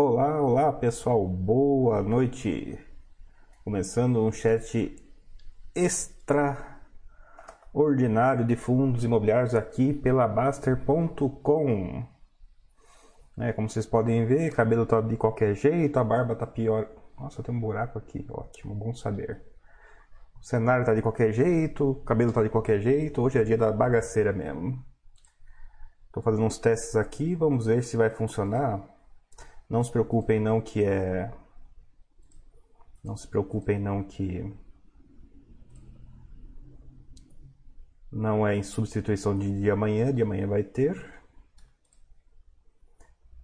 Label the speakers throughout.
Speaker 1: Olá, olá pessoal, boa noite. Começando um chat extraordinário de fundos imobiliários aqui pela Baster.com. É, como vocês podem ver, cabelo tá de qualquer jeito, a barba tá pior. Nossa, tem um buraco aqui, ótimo, bom saber. O cenário tá de qualquer jeito, o cabelo tá de qualquer jeito, hoje é dia da bagaceira mesmo. Tô fazendo uns testes aqui, vamos ver se vai funcionar. Não se preocupem não que é não se preocupem não que não é em substituição de de amanhã, de amanhã vai ter.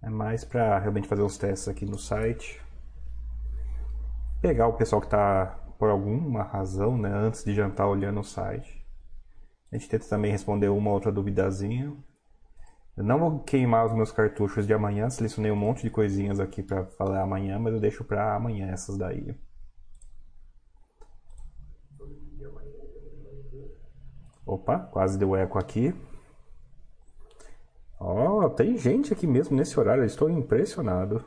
Speaker 1: É mais para realmente fazer os testes aqui no site. Pegar o pessoal que está por alguma razão, né, antes de jantar olhando o site. A gente tenta também responder uma outra duvidazinha. Eu não vou queimar os meus cartuchos de amanhã, selecionei um monte de coisinhas aqui para falar amanhã, mas eu deixo para amanhã essas daí. Opa, quase deu eco aqui. Ó, oh, tem gente aqui mesmo nesse horário, eu estou impressionado.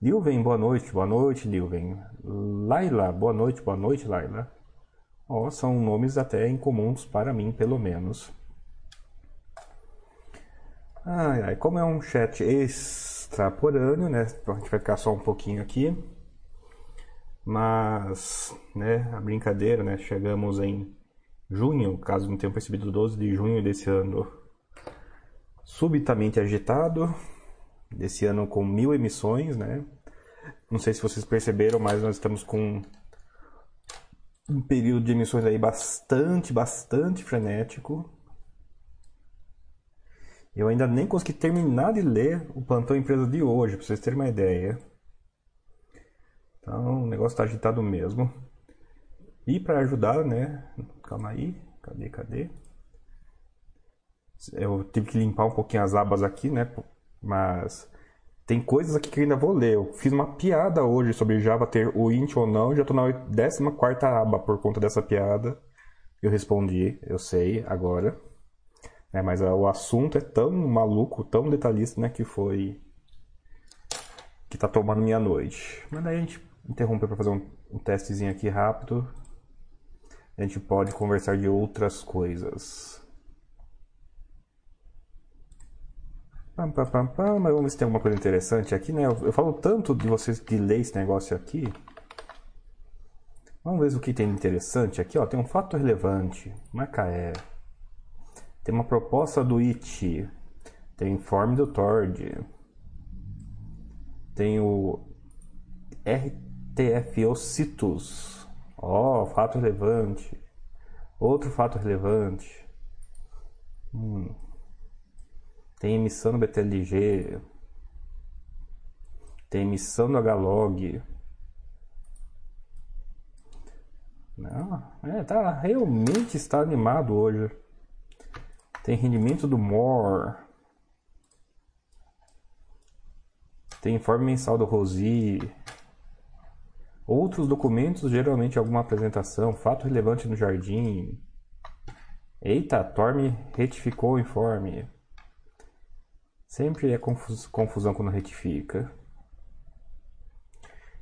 Speaker 1: Lilven, boa noite, boa noite, Lilven. Laila, boa noite, boa noite, Laila. Ó, oh, são nomes até incomuns para mim, pelo menos. Ai, ai, como é um chat extraporâneo, né? A gente vai ficar só um pouquinho aqui. Mas, né, a brincadeira, né? Chegamos em junho, caso não tenham percebido, 12 de junho desse ano, subitamente agitado. Desse ano com mil emissões, né? Não sei se vocês perceberam, mas nós estamos com um período de emissões aí bastante, bastante frenético. Eu ainda nem consegui terminar de ler o plantão empresa de hoje, para vocês terem uma ideia. Então, o negócio está agitado mesmo. E para ajudar, né? Calma aí, cadê, cadê? Eu tive que limpar um pouquinho as abas aqui, né? Mas tem coisas aqui que eu ainda vou ler. Eu fiz uma piada hoje sobre Java ter o int ou não. Já estou na 14 aba por conta dessa piada. Eu respondi, eu sei, agora. É, mas o assunto é tão maluco, tão detalhista, né, que foi. que tá tomando minha noite. Mas daí a gente interrompeu para fazer um, um testezinho aqui rápido. A gente pode conversar de outras coisas. Pam, pam, pam, pam, mas vamos ver se tem alguma coisa interessante aqui, né? Eu, eu falo tanto de vocês de ler esse negócio aqui. Vamos ver o que tem interessante aqui, ó. Tem um fato relevante. Macaé. Tem uma proposta do IT. Tem o informe do TORD. Tem o RTFO CITUS. Ó, oh, fato relevante. Outro fato relevante. Hum. Tem emissão no BTLG. Tem emissão no HLOG. Não, é, tá, realmente está animado hoje. Tem rendimento do MOR. Tem informe mensal do Rosi. Outros documentos, geralmente alguma apresentação, fato relevante no jardim. Eita, Torme retificou o informe. Sempre é confusão quando retifica.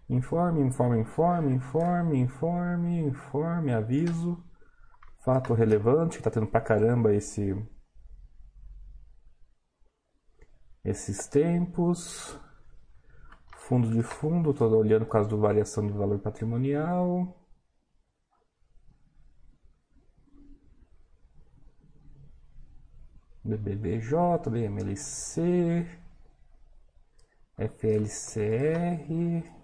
Speaker 1: Informe, informe, informe, informe, informe, informe, aviso. Fato relevante, que tá tendo pra caramba esse esses tempos. Fundo de fundo, estou olhando por causa da variação de valor patrimonial. BBBJ, BMLC, FLCR.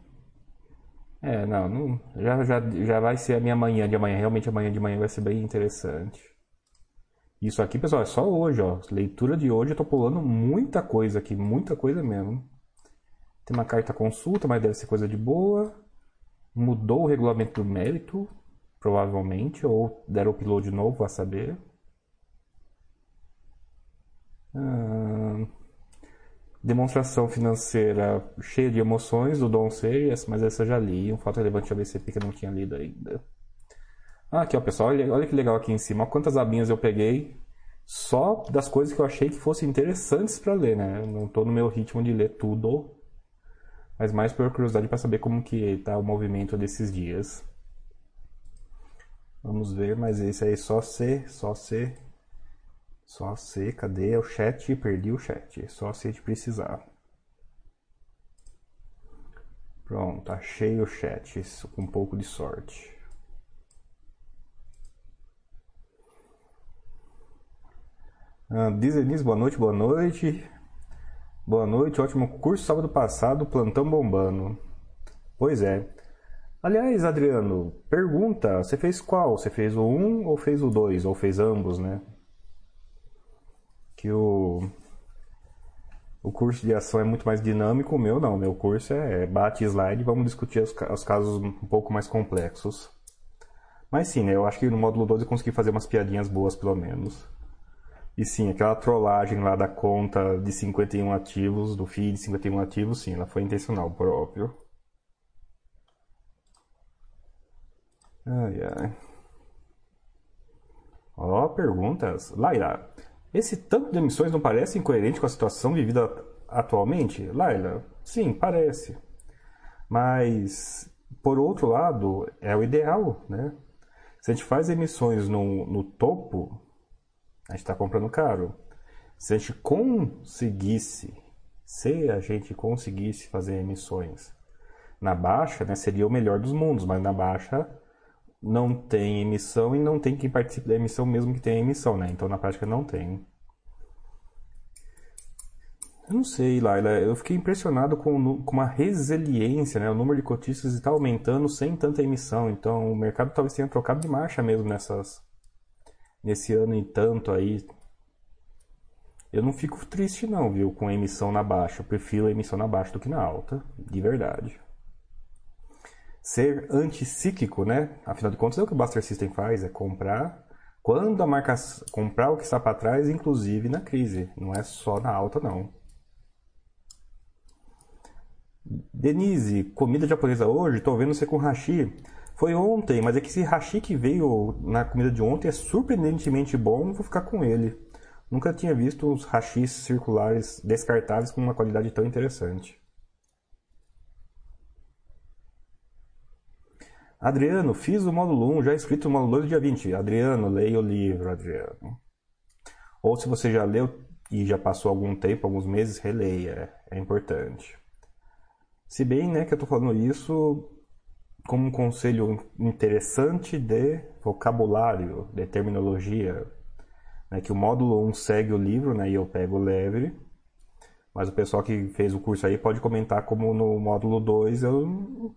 Speaker 1: É, não, não já, já, já vai ser a minha manhã de amanhã. Realmente amanhã de manhã vai ser bem interessante. Isso aqui, pessoal, é só hoje, ó. Leitura de hoje, eu tô pulando muita coisa aqui, muita coisa mesmo. Tem uma carta consulta, mas deve ser coisa de boa. Mudou o regulamento do mérito, provavelmente, ou deram upload novo, a saber. Ah, demonstração financeira cheia de emoções do Dom Seias, mas essa eu já li. Um fato relevante da BCP que eu não tinha lido ainda. Ah, aqui ó, pessoal, olha, olha que legal aqui em cima. Quantas abinhas eu peguei só das coisas que eu achei que fossem interessantes para ler, né? Não estou no meu ritmo de ler tudo. mas mais por curiosidade para saber como que está o movimento desses dias. Vamos ver, mas esse aí só C, só C, só C, cadê o chat? Perdi o chat, só se precisar. Pronto, achei o chat, com um pouco de sorte. Ah, Diz boa noite, boa noite. Boa noite, ótimo curso sábado passado, plantão bombando. Pois é. Aliás, Adriano, pergunta, você fez qual? Você fez o 1 ou fez o 2? Ou fez ambos, né? Que o o curso de ação é muito mais dinâmico, o meu não. Meu curso é, é bate slide, vamos discutir os, os, casos um pouco mais complexos. Mas sim, né, eu acho que no módulo 12 eu consegui fazer umas piadinhas boas, pelo menos. E sim, aquela trollagem lá da conta de 51 ativos, do feed de 51 ativos, sim, ela foi intencional, por óbvio. Ai, ai. Ó, perguntas. Laila, esse tanto de emissões não parece incoerente com a situação vivida atualmente? Laila, sim, parece. Mas, por outro lado, é o ideal, né? Se a gente faz emissões no, no topo, a gente está comprando caro. Se a gente conseguisse, se a gente conseguisse fazer emissões na baixa, né, seria o melhor dos mundos, mas na baixa não tem emissão e não tem quem participe da emissão mesmo que tenha emissão, né? Então na prática não tem. Eu não sei, Laila. Eu fiquei impressionado com, com uma resiliência, né? O número de cotistas está aumentando sem tanta emissão. Então o mercado talvez tenha trocado de marcha mesmo nessas nesse ano e tanto aí. Eu não fico triste não, viu, com a emissão na baixa. Eu prefiro a emissão na baixa do que na alta, de verdade ser anticíclico, né? Afinal de contas, é o que o Buster System faz, é comprar quando a marca comprar o que está para trás, inclusive na crise, não é só na alta não. Denise, comida japonesa hoje, estou vendo você com hashi. Foi ontem, mas é que esse hashi que veio na comida de ontem é surpreendentemente bom, vou ficar com ele. Nunca tinha visto os hashis circulares descartáveis com uma qualidade tão interessante. Adriano, fiz o módulo 1, já escrito o módulo 2 do dia 20. Adriano, leia o livro, Adriano. Ou se você já leu e já passou algum tempo, alguns meses, releia. É importante. Se bem né, que eu estou falando isso como um conselho interessante de vocabulário, de terminologia, né, que o módulo 1 segue o livro né, e eu pego leve, mas o pessoal que fez o curso aí pode comentar como no módulo 2 eu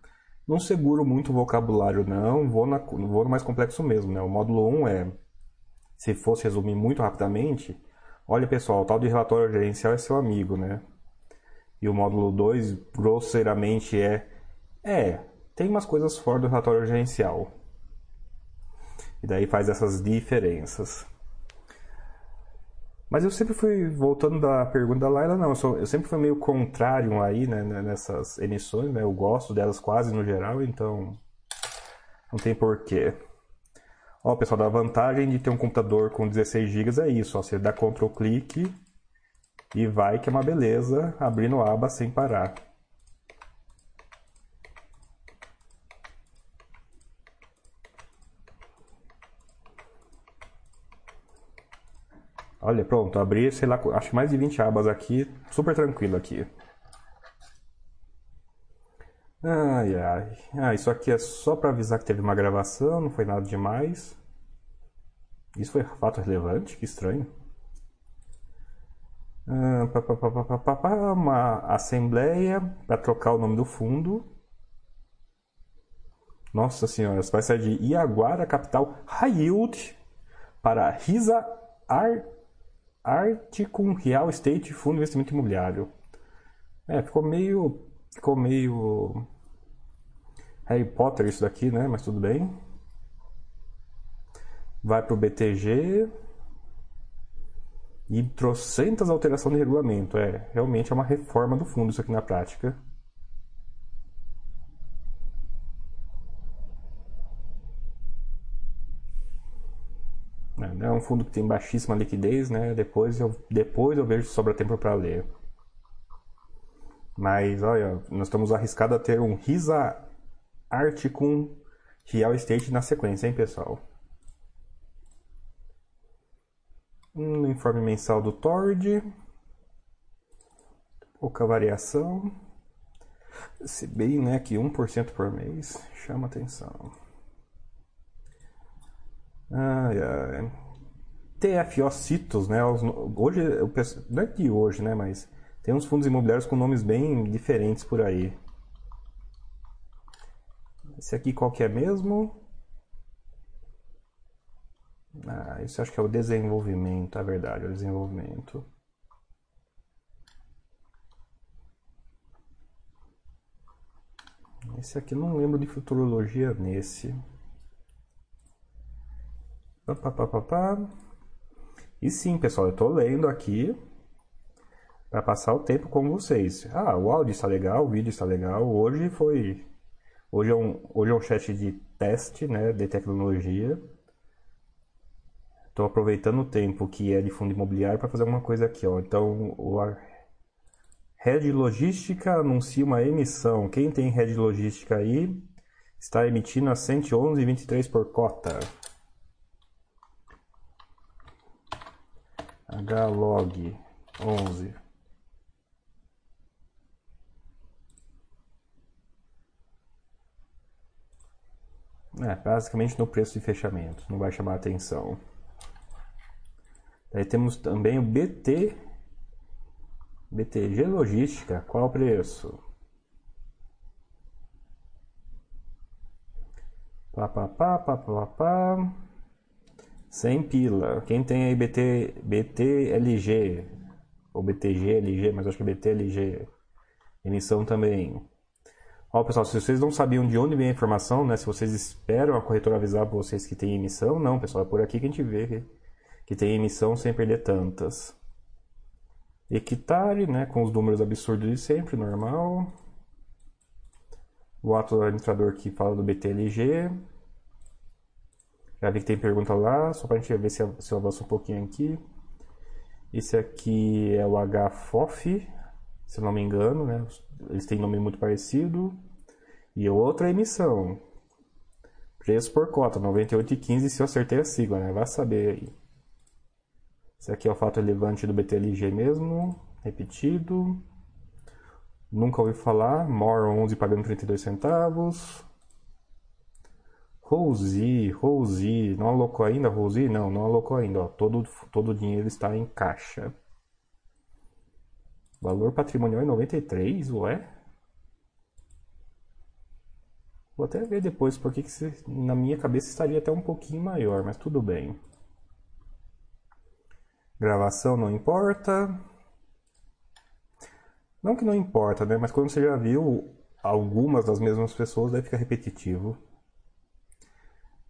Speaker 1: não seguro muito o vocabulário, não. Vou, na, vou no mais complexo mesmo, né? O módulo 1 é, se fosse resumir muito rapidamente, olha pessoal, o tal de relatório gerencial é seu amigo, né? E o módulo 2, grosseiramente, é, é, tem umas coisas fora do relatório gerencial. E daí faz essas diferenças. Mas eu sempre fui, voltando da pergunta da Laila, não, eu, sou, eu sempre fui meio contrário aí, né, né, nessas emissões, né, eu gosto delas quase no geral, então não tem porquê. Ó, pessoal, a vantagem de ter um computador com 16 GB é isso, ó, você dá Ctrl clique e vai que é uma beleza, abrindo aba sem parar. Olha, pronto, abri, sei lá, acho mais de 20 abas aqui, super tranquilo aqui. Ai, ai. Ah, isso aqui é só para avisar que teve uma gravação, não foi nada demais. Isso foi fato relevante? Que estranho. Ah, pá, pá, pá, uma assembleia para trocar o nome do fundo. Nossa senhora, vai sair de Iaguara, capital High para Risa Ar Arte com Real Estate Fundo de Investimento Imobiliário. É, ficou meio. Ficou meio. Harry Potter isso daqui, né? Mas tudo bem. Vai pro BTG. E trocentas alterações de regulamento. É, realmente é uma reforma do fundo isso aqui na prática. É um fundo que tem baixíssima liquidez, né? Depois eu, depois eu vejo se sobra tempo para ler. Mas olha, nós estamos arriscados a ter um Risa Arte com Real Estate na sequência, hein, pessoal? Um informe mensal do Tord. Pouca variação. Se bem né, que 1% por mês chama atenção. Ai, ai. TFO Citos, né? Hoje, não é de hoje, né? Mas tem uns fundos imobiliários com nomes bem diferentes por aí. Esse aqui qual que é mesmo? Ah, isso acho que é o desenvolvimento, é verdade, é o desenvolvimento. Esse aqui não lembro de futurologia nesse. E sim, pessoal, eu estou lendo aqui para passar o tempo com vocês. Ah, o áudio está legal, o vídeo está legal. Hoje foi hoje é um hoje é um chat de teste, né, de tecnologia. Estou aproveitando o tempo que é de fundo imobiliário para fazer alguma coisa aqui, ó. Então, o Red Logística anuncia uma emissão. Quem tem Red Logística aí está emitindo a 111,23 por cota. HLog 11. É, basicamente no preço de fechamento, não vai chamar atenção. Daí temos também o BT BTG Logística, qual o preço? Pá, pá, pá, pá, pá, pá. 100 pila. Quem tem aí BT, BTLG, ou BTGLG, mas acho que é BTLG, emissão também. Ó, pessoal, se vocês não sabiam de onde vem a informação, né? Se vocês esperam a corretora avisar para vocês que tem emissão, não, pessoal, é por aqui que a gente vê que, que tem emissão sem perder tantas. Equitare, né, com os números absurdos de sempre, normal. O ato administrador que fala do BTLG. Já vi que tem pergunta lá, só para a gente ver se, se eu avanço um pouquinho aqui. Esse aqui é o HFOF, se não me engano, né? Eles têm nome muito parecido. E outra emissão. Preço por cota, 98,15 se eu acertei a sigla, né? Vai saber aí. Esse aqui é o fato relevante do BTLG mesmo, repetido. Nunca ouvi falar, More 11 pagando 32 centavos. Rose, Rose, não alocou ainda Rose? Não, não alocou ainda, ó. Todo, todo o dinheiro está em caixa. Valor patrimonial em 93, ué? Vou até ver depois porque que na minha cabeça estaria até um pouquinho maior, mas tudo bem. Gravação não importa. Não que não importa, né? Mas quando você já viu algumas das mesmas pessoas, daí fica repetitivo.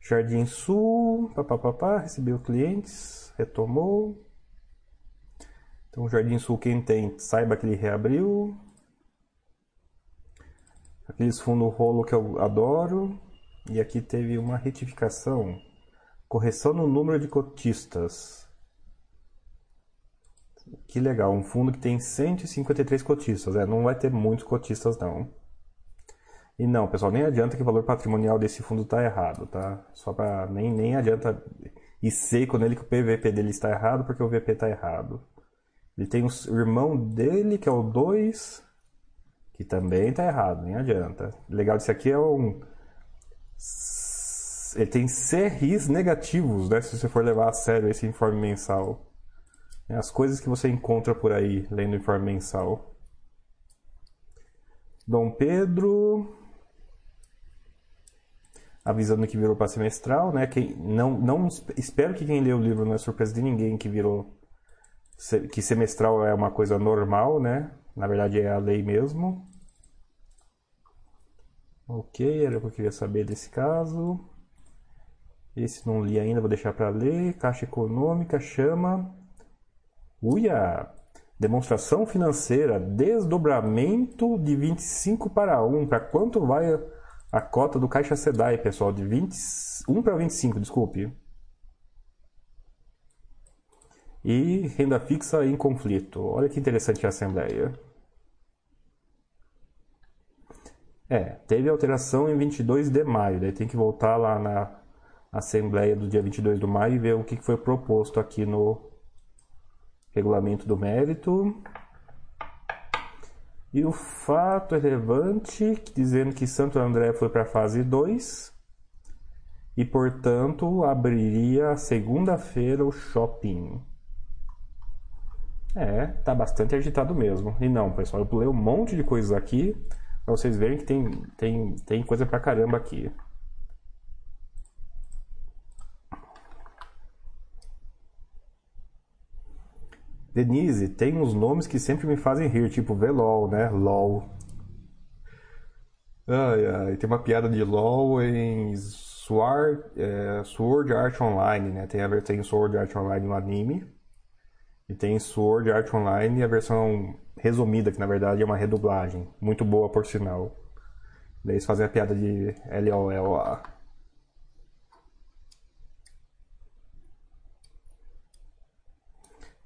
Speaker 1: Jardim Sul, papapá, recebeu clientes, retomou. Então, Jardim Sul, quem tem, saiba que ele reabriu. Aqueles fundo rolo que eu adoro. E aqui teve uma retificação. Correção no número de cotistas. Que legal, um fundo que tem 153 cotistas, é, não vai ter muitos cotistas não. E não, pessoal, nem adianta que o valor patrimonial desse fundo está errado, tá? Só para nem nem adianta ir seco nele que o PVP dele está errado porque o VP está errado. Ele tem o irmão dele que é o 2 que também está errado, nem adianta. Legal disso aqui é um ele tem CRIs negativos, né, se você for levar a sério esse informe mensal. É as coisas que você encontra por aí lendo o informe mensal. Dom Pedro avisando que virou para semestral, né? Quem não não espero que quem lê o livro não é surpresa de ninguém que virou que semestral é uma coisa normal, né? Na verdade é a lei mesmo. Ok, era o que eu queria saber desse caso. Esse não li ainda, vou deixar para ler. Caixa Econômica chama Uia! Demonstração financeira, desdobramento de 25 para 1. Para quanto vai a cota do Caixa Sedai, pessoal? De 20, 1 para 25, desculpe. E renda fixa em conflito. Olha que interessante a assembleia. É, teve alteração em 22 de maio, daí tem que voltar lá na assembleia do dia 22 de maio e ver o que foi proposto aqui no regulamento do mérito. E o fato relevante dizendo que Santo André foi para a fase 2 e, portanto, abriria segunda-feira o shopping. É, tá bastante agitado mesmo. E não, pessoal, eu pulei um monte de coisas aqui para vocês verem que tem, tem, tem coisa pra caramba aqui. Denise, tem uns nomes que sempre me fazem rir, tipo VLOL, né? LOL. Ai, ai, tem uma piada de LOL em Sword, é, Sword Art Online, né? Tem a versão Sword Art Online no anime. E tem Sword Art Online a versão resumida, que na verdade é uma redublagem. Muito boa, por sinal. Daí eles fazem a piada de LOL.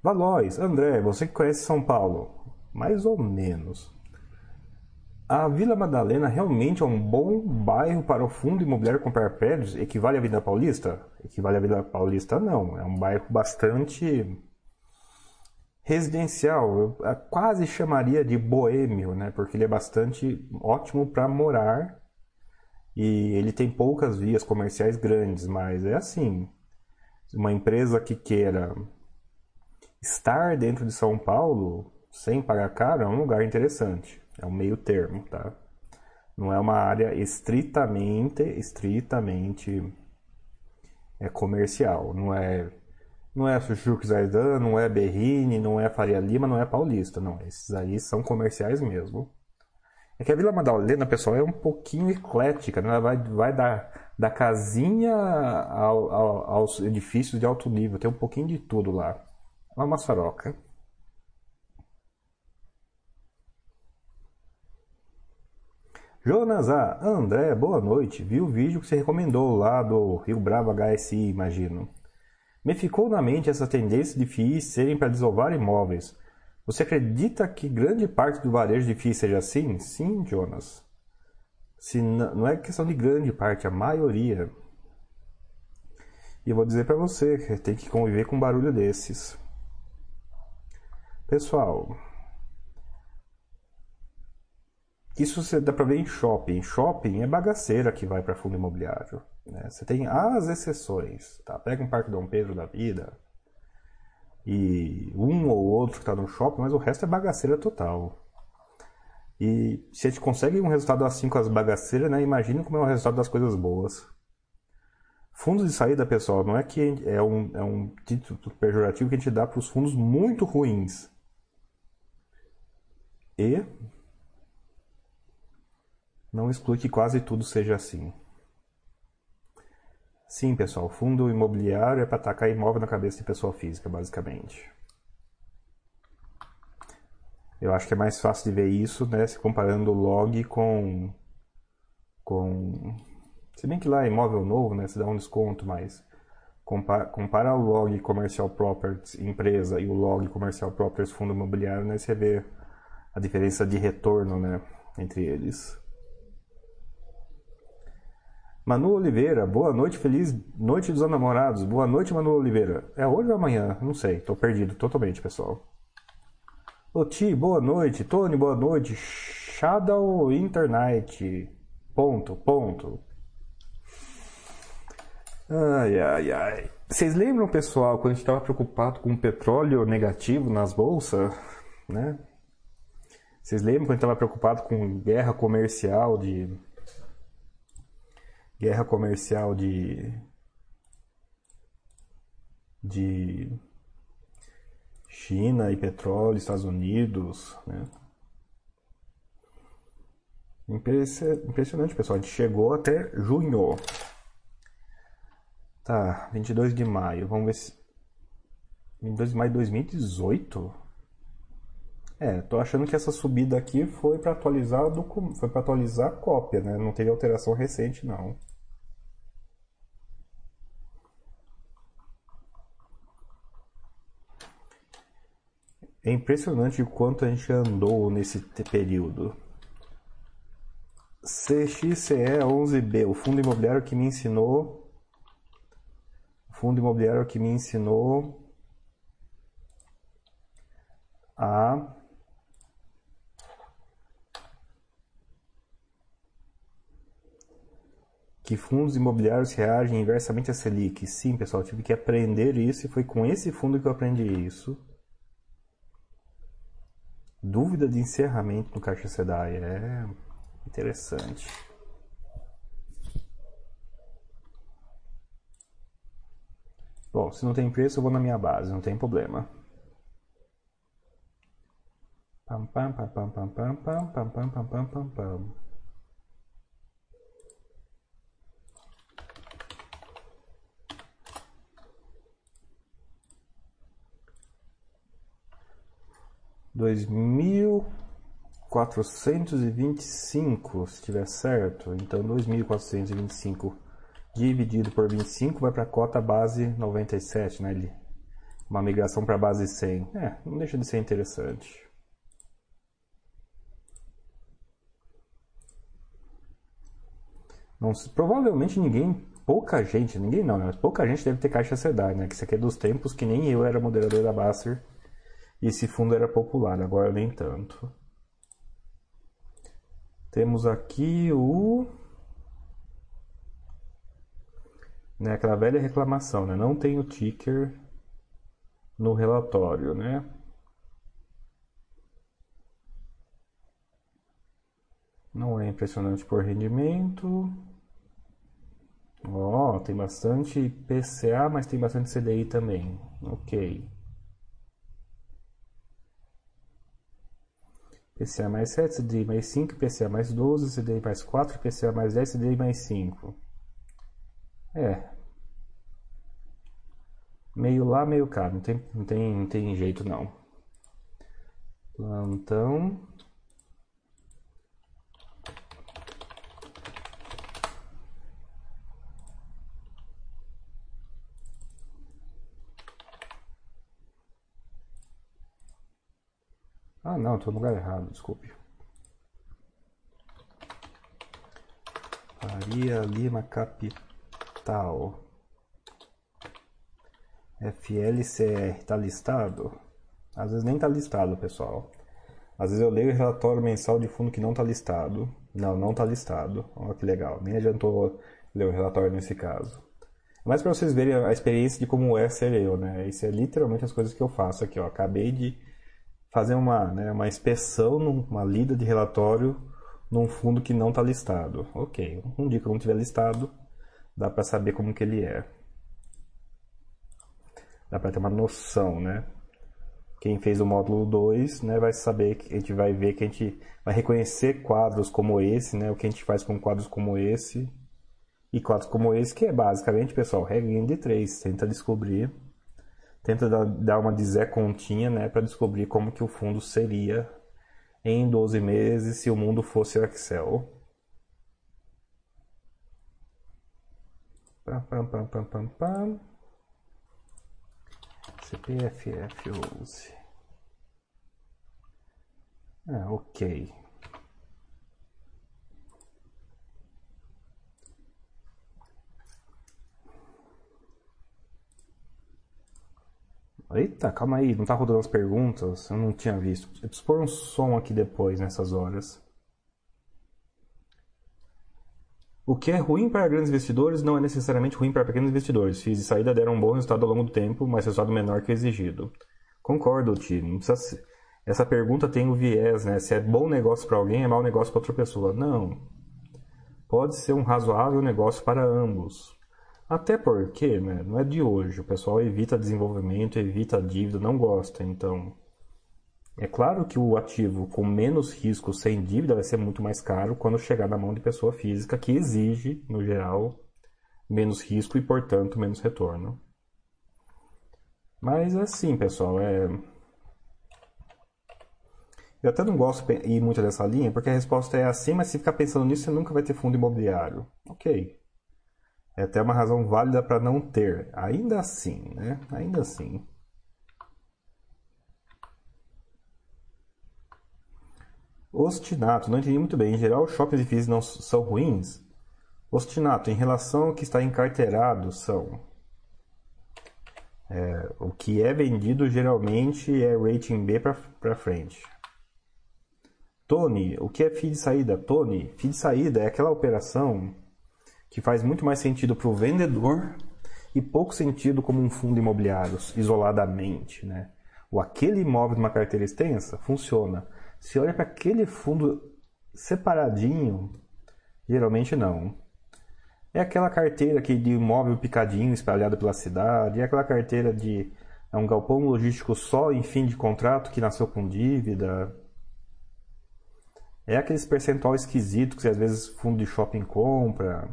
Speaker 1: Valois, André, você que conhece São Paulo? Mais ou menos. A Vila Madalena realmente é um bom bairro para o fundo imobiliário comprar prédios? Equivale à Vila Paulista? Equivale à Vila Paulista, não. É um bairro bastante residencial. Eu quase chamaria de boêmio, né? Porque ele é bastante ótimo para morar e ele tem poucas vias comerciais grandes, mas é assim. Uma empresa que queira estar dentro de São Paulo sem pagar caro é um lugar interessante. É um meio termo, tá? Não é uma área estritamente, estritamente é comercial. Não é, não é Chuchu Zaidan, não é Berrini, não é Faria Lima, não é Paulista. Não, esses aí são comerciais mesmo. É que a Vila Madalena, pessoal, é um pouquinho eclética, né? Ela vai, vai da, da casinha ao, ao, aos edifícios de alto nível, tem um pouquinho de tudo lá. Uma maçaroca. Jonas A. André, boa noite. Vi o vídeo que você recomendou lá do Rio Bravo HSI, imagino. Me ficou na mente essa tendência de FIIs serem para desovar imóveis. Você acredita que grande parte do varejo de FIIs seja assim? Sim, Jonas. Se não é questão de grande parte, a maioria. E eu vou dizer para você que tem que conviver com um barulho desses. Pessoal, isso dá para ver em shopping. Shopping é bagaceira que vai para fundo imobiliário. Né? Você tem as exceções. Tá? Pega um Parque Dom Pedro da vida e um ou outro que está no shopping, mas o resto é bagaceira total. E se a gente consegue um resultado assim com as bagaceiras, né? imagina como é o resultado das coisas boas. Fundos de saída, pessoal, não é que é um, é um título pejorativo que a gente dá para os fundos muito ruins. E não exclui que quase tudo seja assim. Sim, pessoal, fundo imobiliário é para atacar imóvel na cabeça de pessoa física, basicamente. Eu acho que é mais fácil de ver isso, né, se comparando o log com com se bem que lá é imóvel novo, né, se dá um desconto, mas compara, compara o log comercial properties empresa e o log comercial properties fundo imobiliário, né, você vê a diferença de retorno né, entre eles. Manu Oliveira, boa noite, feliz noite dos namorados. Boa noite, Manu Oliveira. É hoje ou amanhã? Não sei, tô perdido totalmente, pessoal. Oti, boa noite. Tony, boa noite. Shadow Internet. Ponto, ponto. Ai, ai, ai. Vocês lembram, pessoal, quando a gente estava preocupado com o petróleo negativo nas bolsas, né? Vocês lembram quando estava preocupado com guerra comercial de guerra comercial de de China e petróleo, Estados Unidos, né? Impressionante, pessoal. A gente chegou até junho. Tá, 22 de maio. Vamos ver se 22 de maio de 2018. É, tô achando que essa subida aqui foi para atualizar do, foi para atualizar a cópia, né? Não teve alteração recente não. É impressionante o quanto a gente andou nesse período. CXCE11B, o fundo imobiliário que me ensinou. O fundo imobiliário que me ensinou a que fundos imobiliários reagem inversamente à Selic. Sim, pessoal, tive que aprender isso e foi com esse fundo que eu aprendi isso. Dúvida de encerramento no Caixa SEDAI. É interessante. Bom, se não tem preço, eu vou na minha base, não tem problema. Pam pam pam pam pam pam pam pam pam pam pam pam dois mil quatrocentos e vinte e cinco, se estiver certo. Então, dois mil quatrocentos e vinte e cinco dividido por vinte e cinco vai para a cota base noventa e sete, né? Uma migração para a base cem. É, não deixa de ser interessante. Não, provavelmente ninguém, pouca gente, ninguém não, né? Mas pouca gente deve ter caixa SEDAI, né? Que isso aqui é dos tempos que nem eu era moderador da Basser esse fundo era popular, agora nem tanto. Temos aqui o. Né, aquela velha reclamação, né? Não tem o ticker no relatório, né? Não é impressionante por rendimento. Ó, oh, tem bastante PCA, mas tem bastante CDI também. Ok. PCA mais 7, CDI mais 5, PCA mais 12, CDI mais 4, PCA mais 10, CDI mais 5. É. Meio lá, meio cá. Não tem, não tem, não tem jeito não. Plantão. Ah, não, estou no lugar errado, desculpe. Faria Lima Capital. FLCR, tá listado? Às vezes nem tá listado, pessoal. Às vezes eu leio o relatório mensal de fundo que não tá listado. Não, não tá listado. Olha que legal. Nem adiantou ler o relatório nesse caso. Mas para vocês verem a experiência de como é ser eu, né? Isso é literalmente as coisas que eu faço aqui, ó. Acabei de fazer uma, né, uma inspeção, uma lida de relatório num fundo que não está listado. Ok, um dia que não tiver listado, dá para saber como que ele é. Dá para ter uma noção, né? Quem fez o módulo 2 né, vai saber que a gente vai ver que a gente vai reconhecer quadros como esse, né? O que a gente faz com quadros como esse. E quadros como esse, que é basicamente, pessoal, regrinha de três. Tenta descobrir tenta dar uma Zé Continha, né, para descobrir como que o fundo seria em 12 meses se o mundo fosse o Excel. Pam, pam, pam, pam, pam, pam. CPFF 11. Ah, ok. Eita, calma aí, não tá rodando as perguntas? Eu não tinha visto. Eu preciso pôr um som aqui depois, nessas horas. O que é ruim para grandes investidores não é necessariamente ruim para pequenos investidores. FIIs de saída deram um bom resultado ao longo do tempo, mas resultado menor que o exigido. Concordo. Não precisa... Essa pergunta tem o viés, né? Se é bom negócio para alguém, é mau negócio para outra pessoa. Não. Pode ser um razoável negócio para ambos. Até porque, né, não é de hoje. O pessoal evita desenvolvimento, evita dívida, não gosta. Então, é claro que o ativo com menos risco, sem dívida, vai ser muito mais caro quando chegar na mão de pessoa física, que exige, no geral, menos risco e, portanto, menos retorno. Mas assim, pessoal, é. Eu até não gosto de ir muito dessa linha, porque a resposta é assim, mas se ficar pensando nisso, você nunca vai ter fundo imobiliário. Ok. É até uma razão válida para não ter. Ainda assim, né? Ainda assim. Ostinato, não entendi muito bem. Em geral, shoppings e FIIs não são ruins? Ostinato, em relação ao que está encarteirado, são. É, o que é vendido geralmente é rating B para frente. Tony, o que é FII de saída? Tony, FII de saída é aquela operação que faz muito mais sentido para o vendedor e pouco sentido como um fundo imobiliário, isoladamente. Né? Ou aquele imóvel de uma carteira extensa funciona. Se olha para aquele fundo separadinho, geralmente não. É aquela carteira que de imóvel picadinho espalhado pela cidade, é aquela carteira de é um galpão logístico só em fim de contrato que nasceu com dívida. É aqueles percentual esquisito que às vezes fundo de shopping compra.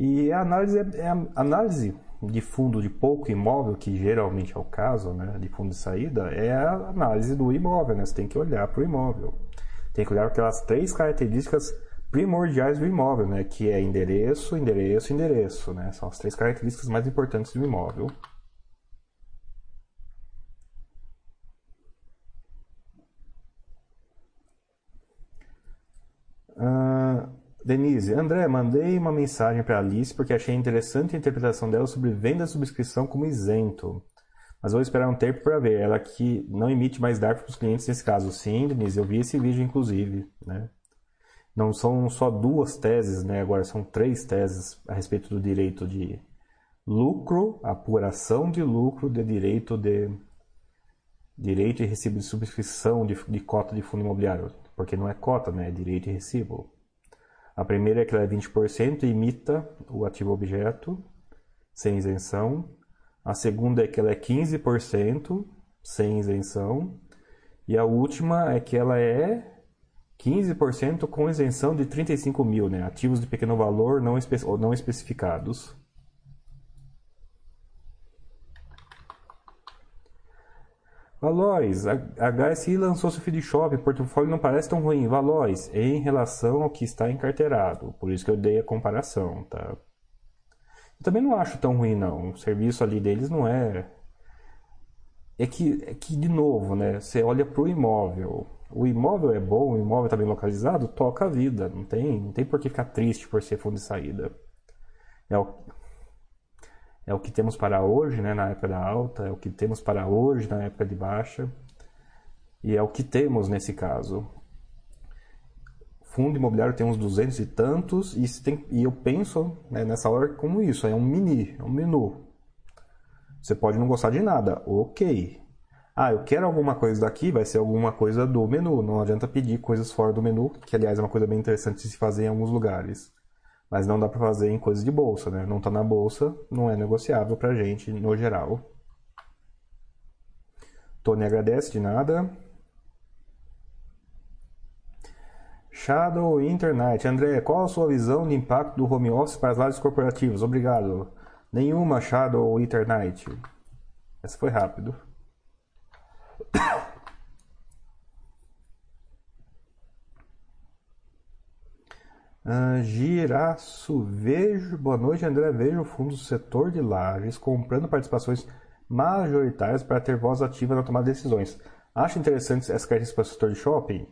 Speaker 1: E a análise é, é a análise de fundo de pouco imóvel, que geralmente é o caso, né, de fundo de saída, é a análise do imóvel, né? Você tem que olhar para o imóvel. Tem que olhar aquelas três características primordiais do imóvel, né, que é endereço, endereço, endereço, né? São as três características mais importantes do imóvel. Uh, Denise, André, mandei uma mensagem para Alice porque achei interessante a interpretação dela sobre venda de subscrição como isento. Mas vou esperar um tempo para ver. Ela que não emite mais DARF para os clientes nesse caso. Sim, Denise, eu vi esse vídeo inclusive. Né? Não são só duas teses, né? agora são três teses a respeito do direito de lucro, apuração de lucro de direito de direito e recibo de subscrição de, de cota de fundo imobiliário. Porque não é cota, né? é direito e recibo. A primeira é que ela é 20% e imita o ativo objeto, sem isenção. A segunda é que ela é 15%, sem isenção. E a última é que ela é 15% com isenção de 35 mil, né? ativos de pequeno valor não, espe não especificados. Valois, a HSI lançou seu feed shop, o portfólio não parece tão ruim. Valois, em relação ao que está encarteirado. Por isso que eu dei a comparação, tá? Eu também não acho tão ruim, não. O serviço ali deles não é... É que, é que de novo, né? Você olha para o imóvel. O imóvel é bom, o imóvel está bem localizado, toca a vida. Não tem, não tem por que ficar triste por ser fundo de saída. É o, é o que temos para hoje, né, na época da alta, é o que temos para hoje na época de baixa, e é o que temos nesse caso. Fundo imobiliário tem uns duzentos e tantos, e, tem, e eu penso né, nessa hora como isso, é um mini, é um menu. Você pode não gostar de nada, ok. Ah, eu quero alguma coisa daqui, vai ser alguma coisa do menu. Não adianta pedir coisas fora do menu, que aliás é uma coisa bem interessante de se fazer em alguns lugares. Mas não dá para fazer em coisas de bolsa, né? Não está na bolsa, não é negociável para gente no geral. Tony agradece de nada. Shadow Internet. André, qual a sua visão de impacto do home office para as lajes corporativas? Obrigado. Nenhuma Shadow Internet. Essa foi rápido. Giraço, vejo, boa noite André, vejo o fundo do setor de lajes comprando participações majoritárias para ter voz ativa na tomada de decisões. Acho interessante essa característica para o setor de shopping?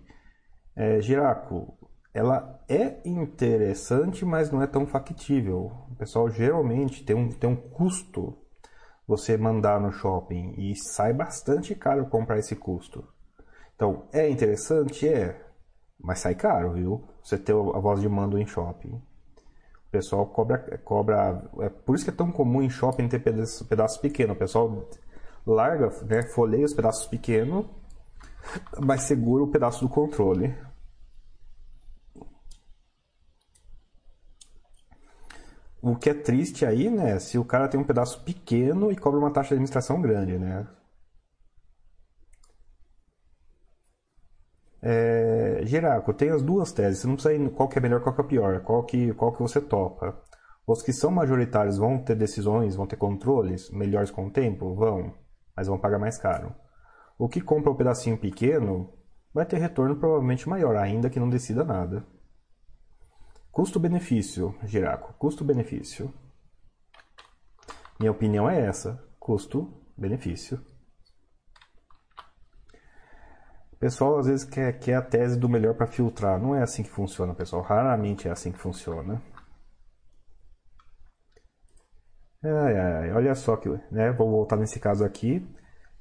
Speaker 1: É, Giraco, ela é interessante, mas não é tão factível. O pessoal geralmente tem um, tem um custo você mandar no shopping e sai bastante caro comprar esse custo. Então, é interessante? É, mas sai caro, viu? Você ter a voz de mando em shopping. O pessoal cobra. cobra é por isso que é tão comum em shopping ter pedaços, pedaços pequenos. O pessoal larga, né, folheia os pedaços pequenos, mas segura o pedaço do controle. O que é triste aí, né? Se o cara tem um pedaço pequeno e cobra uma taxa de administração grande, né? É, Geraco, tem as duas teses. Você não precisa ir qual que é melhor, qual que é pior, qual que, qual que você topa. Os que são majoritários vão ter decisões, vão ter controles melhores com o tempo? Vão, mas vão pagar mais caro. O que compra um pedacinho pequeno vai ter retorno provavelmente maior, ainda que não decida nada. Custo-benefício, Giraco. Custo-benefício. Minha opinião é essa. Custo-benefício. Pessoal às vezes quer, quer a tese do melhor para filtrar. Não é assim que funciona, pessoal. Raramente é assim que funciona. Ai, ai, olha só que, né? Vou voltar nesse caso aqui.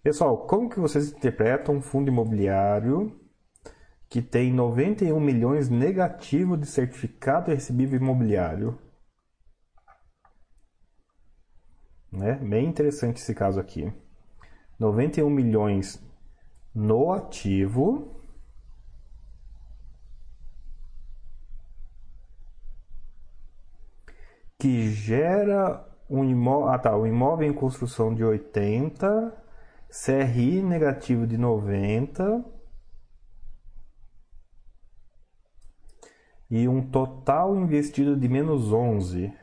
Speaker 1: Pessoal, como que vocês interpretam um fundo imobiliário que tem 91 milhões negativo de certificado recebível imobiliário? Né? Bem interessante esse caso aqui. 91 milhões no ativo. Que gera um imóvel. Ah, tá. Um imóvel em construção de 80. CRI negativo de 90. E um total investido de menos 11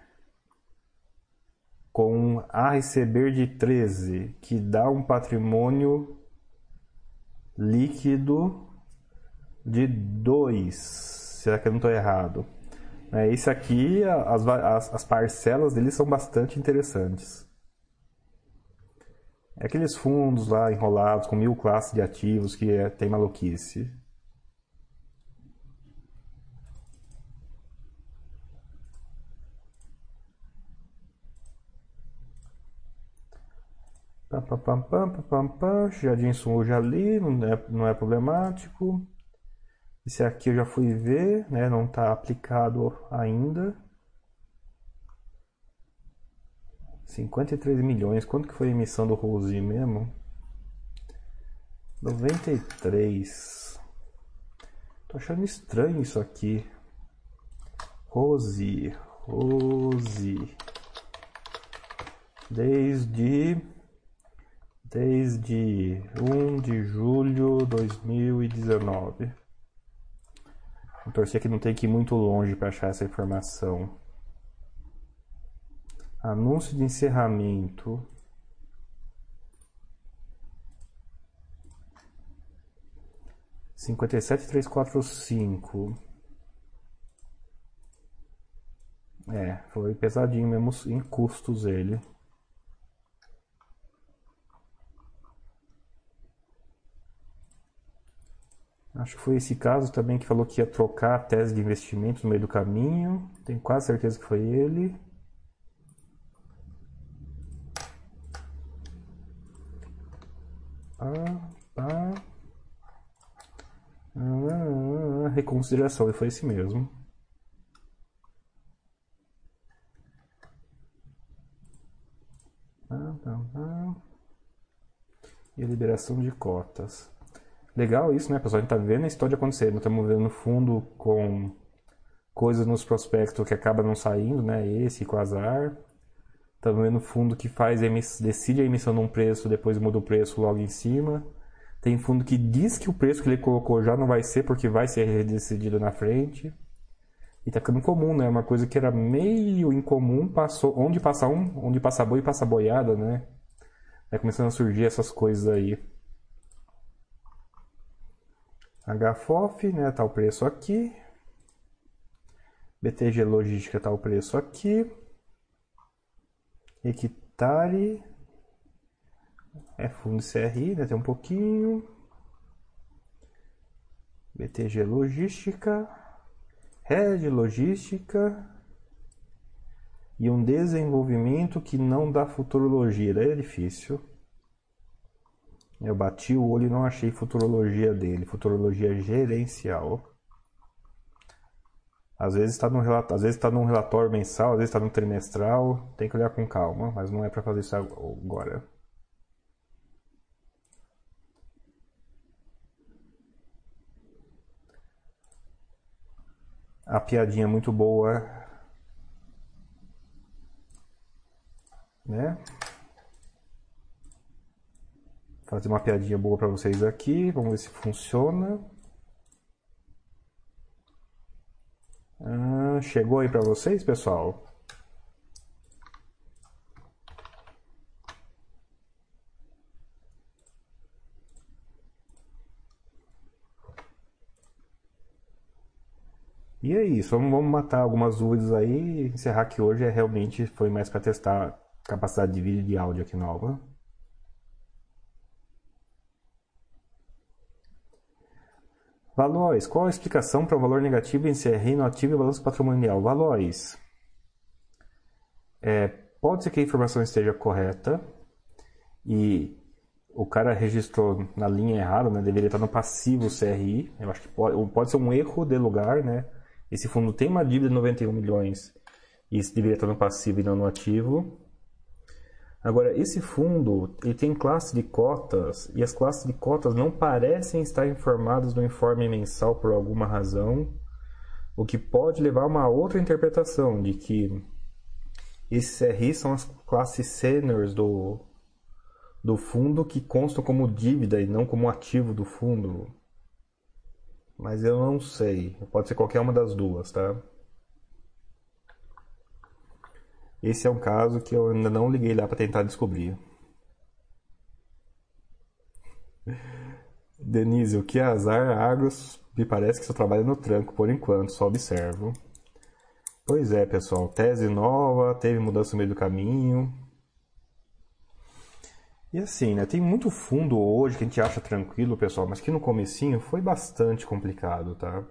Speaker 1: com a receber de 13, que dá um patrimônio líquido de 2. Será que eu não estou errado? É, esse aqui, as, as, as parcelas dele são bastante interessantes. É aqueles fundos lá enrolados com mil classes de ativos que é, tem maluquice. Pam, pam, pam. Jardim sujo ali, não é, não é problemático. Esse aqui eu já fui ver, né? Não está aplicado ainda. 53 milhões. Quanto que foi a emissão do Rose mesmo? 93. Tô achando estranho isso aqui. Rose, Rose. Desde desde 1 de julho de 2019. Vou torcer que não tem que ir muito longe para achar essa informação. Anúncio de encerramento. Cinquenta e sete três quatro cinco. É, foi pesadinho mesmo em custos ele. Acho que foi esse caso também que falou que ia trocar a tese de investimento no meio do caminho. Tenho quase certeza que foi ele. Ah, ah, ah, reconsideração, e foi esse mesmo. Ah, ah. E a liberação de cotas. Legal isso, né, pessoal? A gente tá vendo a história acontecendo. Estamos vendo fundo com coisas nos prospectos que acaba não saindo, né? Esse com azar. Estamos vendo fundo que faz decide a emissão de um preço, depois muda o preço logo em cima. Tem fundo que diz que o preço que ele colocou já não vai ser porque vai ser decidido na frente. E tá ficando comum, né? Uma coisa que era meio incomum, passou onde passa um, onde passa boi, passa boiada, né? Vai começando a surgir essas coisas aí. HFOF, né, tá o preço aqui. BTG Logística tá o preço aqui. Hectare. É fundo CRI, né, tem um pouquinho. BTG Logística. Red Logística. E um desenvolvimento que não dá futurologia, daí é difícil. Eu bati o olho e não achei futurologia dele, futurologia gerencial. Às vezes está relatório, às vezes está num relatório mensal, às vezes está no trimestral, tem que olhar com calma, mas não é para fazer isso agora. A piadinha muito boa, né? Fazer uma piadinha boa para vocês aqui. Vamos ver se funciona. Ah, chegou aí para vocês, pessoal? E é isso, vamos, matar algumas dúvidas aí. Encerrar que hoje é realmente foi mais para testar capacidade de vídeo e de áudio aqui nova. Valois, qual a explicação para o valor negativo em CRI no ativo e balanço patrimonial? Valois, é, pode ser que a informação esteja correta e o cara registrou na linha errada, né? Deveria estar no passivo CRI. Eu acho que pode, pode ser um erro de lugar, né? Esse fundo tem uma dívida de 91 milhões e isso deveria estar no passivo e não no ativo. Agora, esse fundo ele tem classe de cotas e as classes de cotas não parecem estar informadas no informe mensal por alguma razão, o que pode levar a uma outra interpretação de que esses CRI são as classes seniors do, do fundo que constam como dívida e não como ativo do fundo. Mas eu não sei. Pode ser qualquer uma das duas, tá? Esse é um caso que eu ainda não liguei lá para tentar descobrir. Denise, o que é azar, Agros? Me parece que você trabalha no tranco por enquanto, só observo. Pois é, pessoal, tese nova, teve mudança no meio do caminho. E assim, né, tem muito fundo hoje que a gente acha tranquilo, pessoal, mas que no comecinho foi bastante complicado, tá?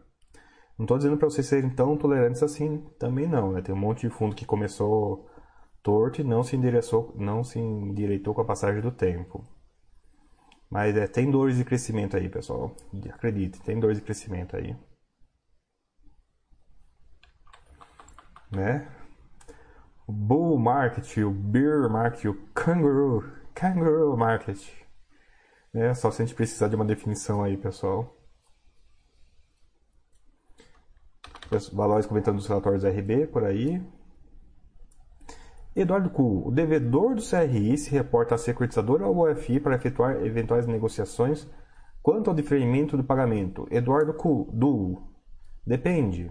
Speaker 1: Não estou dizendo para vocês serem tão tolerantes assim, também não, né? Tem um monte de fundo que começou torto e não se endereçou, não se endireitou com a passagem do tempo. Mas é, tem dores de crescimento aí, pessoal. Acredite, tem dores de crescimento aí. Né? O bull market, o bear market, o kangaroo, kangaroo market. Né? Só se a gente precisar de uma definição aí, pessoal. Valores comentando os relatórios RB por aí. Eduardo Cu, o devedor do CRI se reporta à securitizadora ou ao UFI para efetuar eventuais negociações quanto ao diferimento do pagamento. Eduardo Cu, do depende.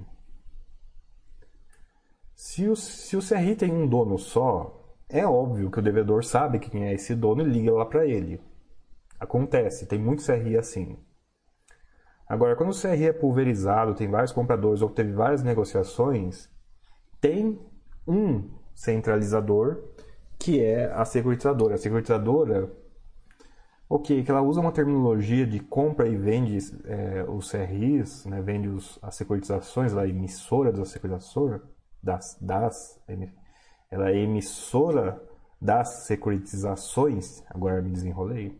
Speaker 1: Se o, se o CRI tem um dono só, é óbvio que o devedor sabe quem é esse dono e liga lá para ele. Acontece, tem muito CRI assim. Agora, quando o CRI é pulverizado, tem vários compradores ou teve várias negociações, tem um centralizador que é a securitizadora. A securitizadora, ok, que ela usa uma terminologia de compra e vende é, os CRIs, né, vende os, as securitizações, ela é emissora das securitizações, das, das, ela é emissora das securitizações, agora me desenrolei,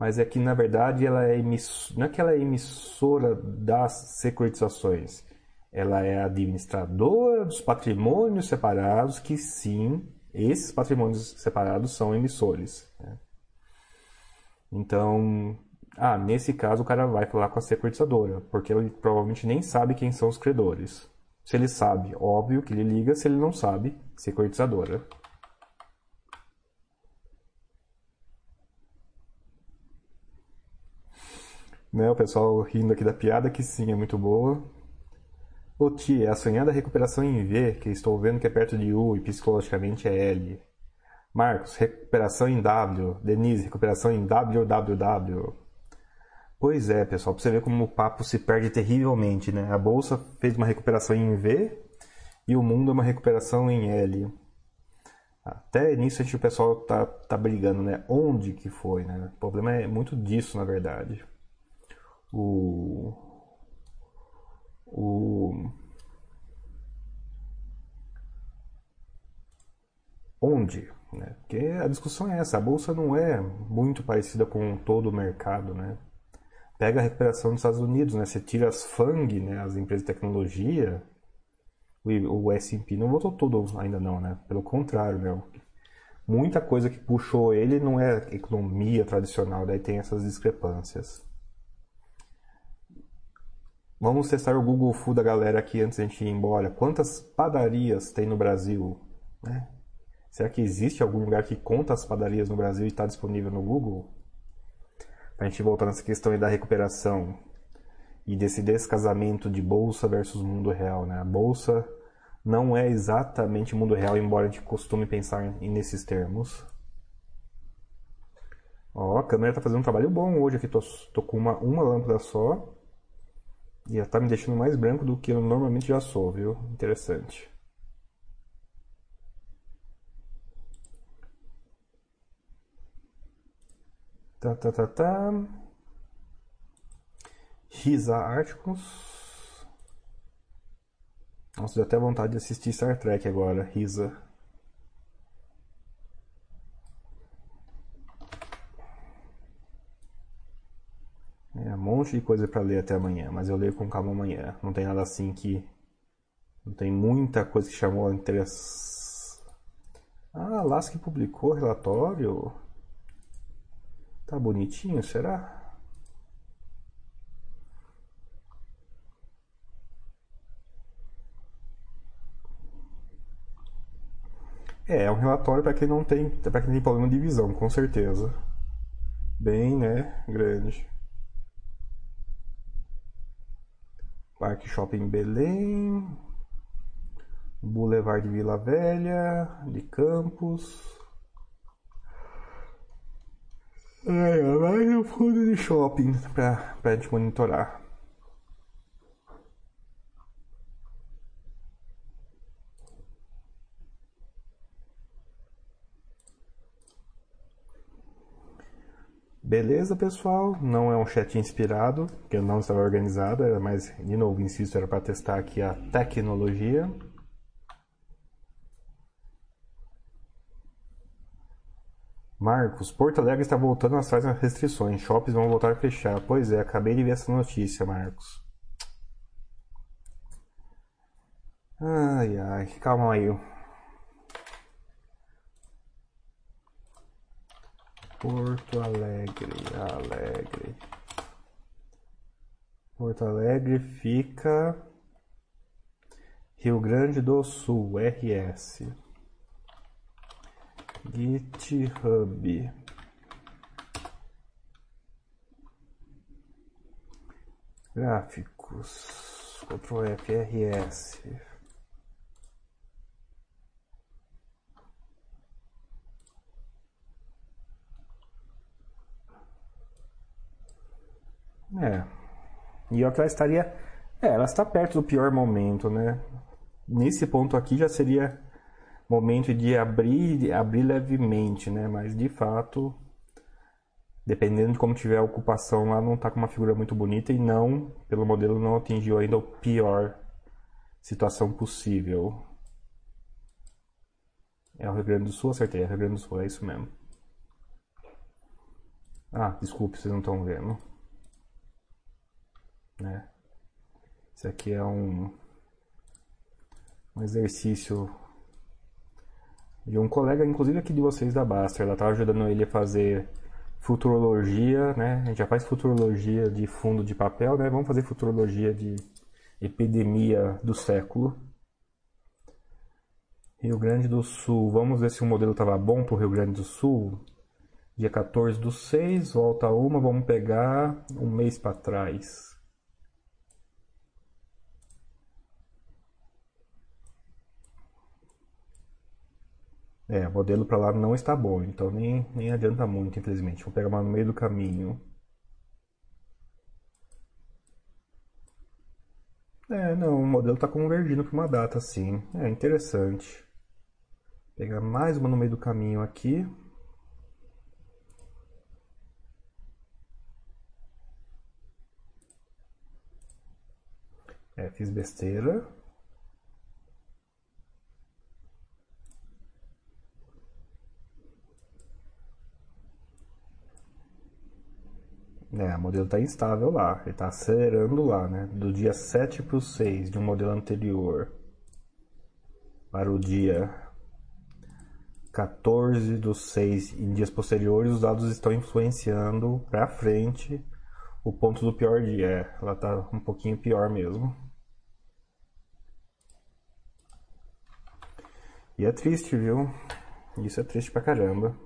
Speaker 1: mas é que na verdade ela é emiss... não é que ela é emissora das securitizações, ela é administradora dos patrimônios separados, que sim, esses patrimônios separados são emissores. Né? Então, ah, nesse caso o cara vai falar com a securitizadora, porque ele provavelmente nem sabe quem são os credores. Se ele sabe, óbvio que ele liga, se ele não sabe, securitizadora. Né, o pessoal rindo aqui da piada, que sim, é muito boa. O T é a sonhada recuperação em V, que estou vendo que é perto de U e psicologicamente é L. Marcos, recuperação em W. Denise, recuperação em WWW. Pois é, pessoal, para você ver como o papo se perde terrivelmente, né? A bolsa fez uma recuperação em V e o mundo é uma recuperação em L. Até nisso a gente, o pessoal tá, tá brigando, né? Onde que foi, né? O problema é muito disso, na verdade o, o onde, né? Porque a discussão é essa, a bolsa não é muito parecida com todo o mercado, né? Pega a recuperação dos Estados Unidos, né? Você tira as FANG, né? As empresas de tecnologia, o, S&P não voltou todo ainda não, né? Pelo contrário, né? Muita coisa que puxou ele não é economia tradicional, daí tem essas discrepâncias. Vamos testar o Google Food da galera aqui antes a gente ir embora. Quantas padarias tem no Brasil? Né? Será que existe algum lugar que conta as padarias no Brasil e está disponível no Google? Para a gente voltar nessa questão aí da recuperação e desse descasamento de bolsa versus mundo real. Né? A bolsa não é exatamente mundo real, embora a gente costume pensar nesses termos. Ó, a câmera está fazendo um trabalho bom hoje aqui. Tô, tô com uma, uma lâmpada só. E ela tá me deixando mais branco do que eu normalmente já sou, viu? Interessante. Tá, tá, tá, tá. Risa Articus. Nossa, deu até vontade de assistir Star Trek agora, Risa. É, um monte de coisa para ler até amanhã, mas eu leio com calma amanhã. Não tem nada assim que. Não tem muita coisa que chamou interesse. Ah, Lasky publicou relatório. Tá bonitinho, será? É, é um relatório para quem não tem, para quem tem problema de visão, com certeza. Bem, né, grande. Parque Shopping Belém, Boulevard Vila Velha, de Campos. É, mais um fundo de shopping para a gente monitorar. Beleza, pessoal? Não é um chat inspirado, que eu não estava organizado, mais, de novo, insisto, era para testar aqui a tecnologia. Marcos, Porto Alegre está voltando atrás nas restrições. Shoppings vão voltar a fechar. Pois é, acabei de ver essa notícia, Marcos. Ai, ai, calma aí. Porto Alegre, Alegre. Porto Alegre fica Rio Grande do Sul, RS. GitHub. Gráficos. Ctrl F, RS. É. E eu que ela estaria. É, ela está perto do pior momento, né? Nesse ponto aqui já seria momento de abrir, abrir levemente, né? Mas de fato, dependendo de como tiver a ocupação lá, não está com uma figura muito bonita e não, pelo modelo, não atingiu ainda o pior situação possível. É o Rio Grande do Sul, acertei, é o Rio Grande do Sul, é isso mesmo. Ah, desculpe, vocês não estão vendo né? Isso aqui é um, um exercício de um colega, inclusive aqui de vocês da Baster. Ela estava ajudando ele a fazer futurologia, né? A gente já faz futurologia de fundo de papel, né? Vamos fazer futurologia de epidemia do século. Rio Grande do Sul, vamos ver se o modelo estava bom para o Rio Grande do Sul. Dia 14 do 6, volta uma, vamos pegar um mês para trás. É, o modelo para lá não está bom, então nem, nem adianta muito, infelizmente. Vou pegar uma no meio do caminho. É, não, o modelo está convergindo para uma data, sim. É interessante. Vou pegar mais uma no meio do caminho aqui. É, fiz besteira. É, o modelo está instável lá, ele está acelerando lá, né? Do dia 7 para o 6 de um modelo anterior para o dia 14 do 6 em dias posteriores, os dados estão influenciando para frente o ponto do pior dia. É, ela está um pouquinho pior mesmo. E é triste, viu? Isso é triste pra caramba.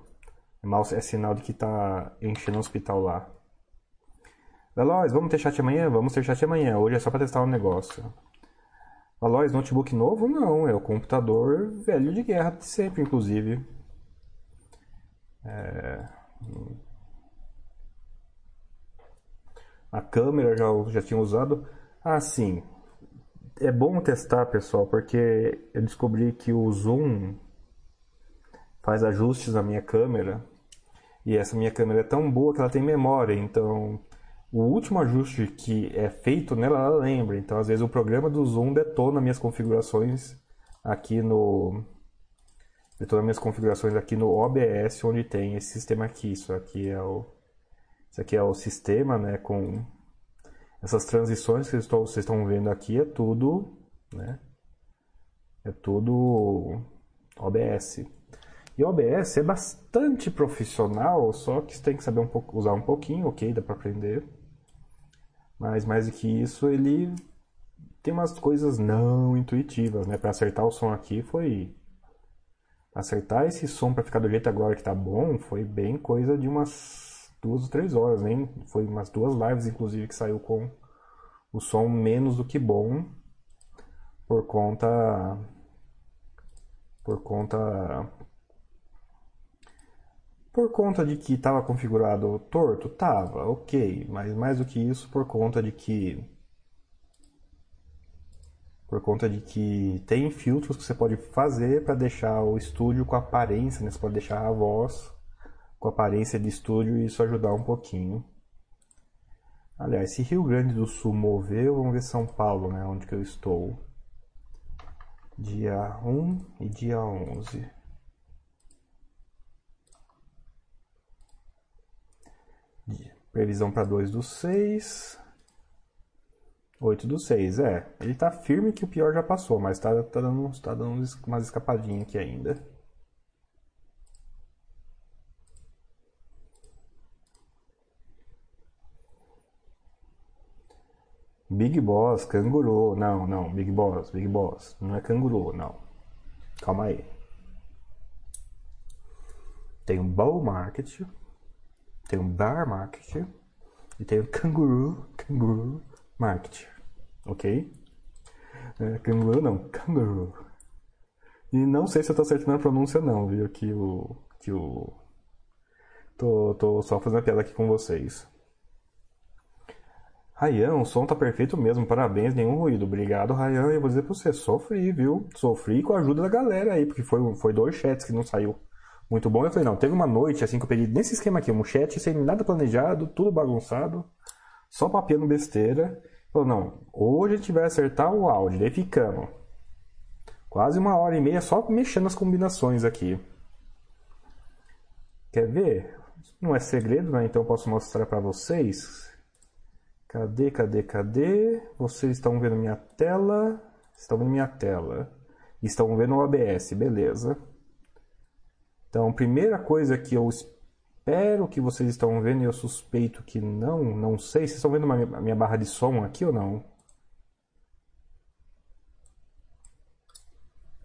Speaker 1: É, mal, é sinal de que tá enchendo o hospital lá. Veloz, vamos ter chat amanhã? Vamos ter chat amanhã. Hoje é só para testar um negócio. Veloz, notebook novo? Não, é o computador velho de guerra de sempre, inclusive. É... A câmera já, já tinha usado. Ah, sim. É bom testar, pessoal, porque eu descobri que o zoom faz ajustes na minha câmera. E essa minha câmera é tão boa que ela tem memória, então o último ajuste que é feito nela, ela lembra. Então, às vezes, o programa do Zoom detona minhas configurações aqui no. Detona minhas configurações aqui no OBS, onde tem esse sistema aqui. Isso aqui é o. Isso aqui é o sistema, né? Com essas transições que vocês estão vendo aqui, é tudo. Né? É tudo OBS. E o OBS é bastante profissional, só que você tem que saber um pouco, usar um pouquinho, ok, dá para aprender. Mas mais do que isso, ele tem umas coisas não intuitivas, né? Para acertar o som aqui foi acertar esse som para ficar do jeito agora que tá bom, foi bem coisa de umas duas ou três horas, nem foi umas duas lives inclusive que saiu com o som menos do que bom por conta por conta por conta de que estava configurado torto, tava, ok, mas mais do que isso por conta de que por conta de que tem filtros que você pode fazer para deixar o estúdio com aparência, né? Você pode deixar a voz com aparência de estúdio e isso ajudar um pouquinho. Aliás, se Rio Grande do Sul moveu, vamos ver São Paulo, né? Onde que eu estou. Dia 1 e dia 11. Previsão para 2 do 6. 8 do 6, é. Ele tá firme que o pior já passou, mas tá, tá, dando, tá dando umas escapadinhas aqui ainda. Big Boss, canguru. Não, não, Big Boss, Big Boss. Não é canguru, não. Calma aí. Tem um bull market, tem um bear market e tem um canguru, canguru market. Ok? É, canguru não, canguru. E não sei se eu tô acertando a pronúncia não, viu? Que o. Que o. Tô, tô só fazendo a piada aqui com vocês. Rayan, o som tá perfeito mesmo, parabéns, nenhum ruído. Obrigado, Rayan. Eu vou dizer pra você, sofri, viu? Sofri com a ajuda da galera aí, porque foi, foi dois chats que não saiu muito bom. Eu falei, não, teve uma noite assim que eu peguei nesse esquema aqui, um chat sem nada planejado, tudo bagunçado, só papiando besteira. Falou, não, hoje a gente vai acertar o áudio, daí ficamos. Quase uma hora e meia só mexendo as combinações aqui. Quer ver? Não é segredo, né? Então eu posso mostrar para vocês. Cadê, cadê, cadê? Vocês estão vendo minha tela? Estão vendo minha tela. Estão vendo o OBS, beleza. Então, primeira coisa que eu espero que vocês estão vendo, e eu suspeito que não, não sei. Vocês estão vendo a minha barra de som aqui ou não?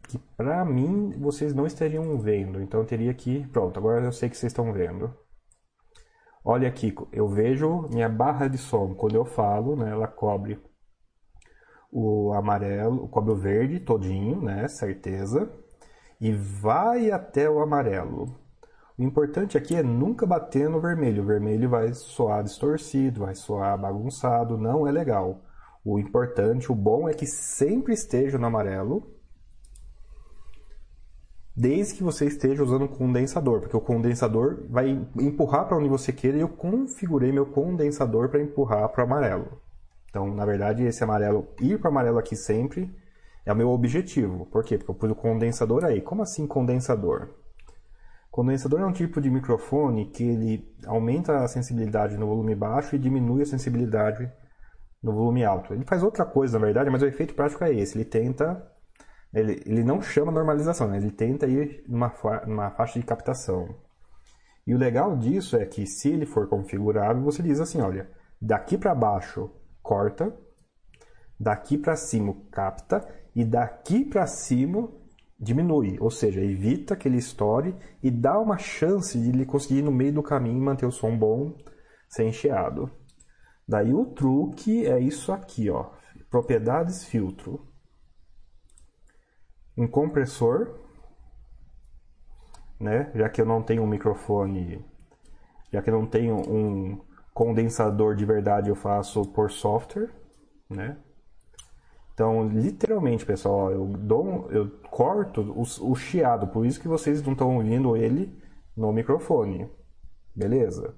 Speaker 1: Que pra mim vocês não estariam vendo, então eu teria que. Pronto, agora eu sei que vocês estão vendo. Olha aqui, eu vejo minha barra de som. Quando eu falo, né, ela cobre o amarelo, cobre o verde todinho, né, certeza, e vai até o amarelo. O importante aqui é nunca bater no vermelho. O vermelho vai soar distorcido, vai soar bagunçado, não é legal. O importante, o bom é que sempre esteja no amarelo desde que você esteja usando condensador, porque o condensador vai empurrar para onde você queira e eu configurei meu condensador para empurrar para o amarelo. Então, na verdade, esse amarelo, ir para o amarelo aqui sempre é o meu objetivo. Por quê? Porque eu pus o condensador aí. Como assim condensador? Condensador é um tipo de microfone que ele aumenta a sensibilidade no volume baixo e diminui a sensibilidade no volume alto. Ele faz outra coisa, na verdade, mas o efeito prático é esse. Ele tenta ele, ele não chama normalização, né? ele tenta ir numa, fa numa faixa de captação. E o legal disso é que se ele for configurável, você diz assim, olha, daqui para baixo corta, daqui para cima capta e daqui para cima diminui, ou seja, evita que ele estoure e dá uma chance de ele conseguir ir no meio do caminho manter o som bom sem chiado. Daí o truque é isso aqui, ó, propriedades filtro um compressor, né? Já que eu não tenho um microfone, já que eu não tenho um condensador de verdade, eu faço por software, né? Então, literalmente, pessoal, eu dou, eu corto o, o chiado, por isso que vocês não estão ouvindo ele no microfone, beleza?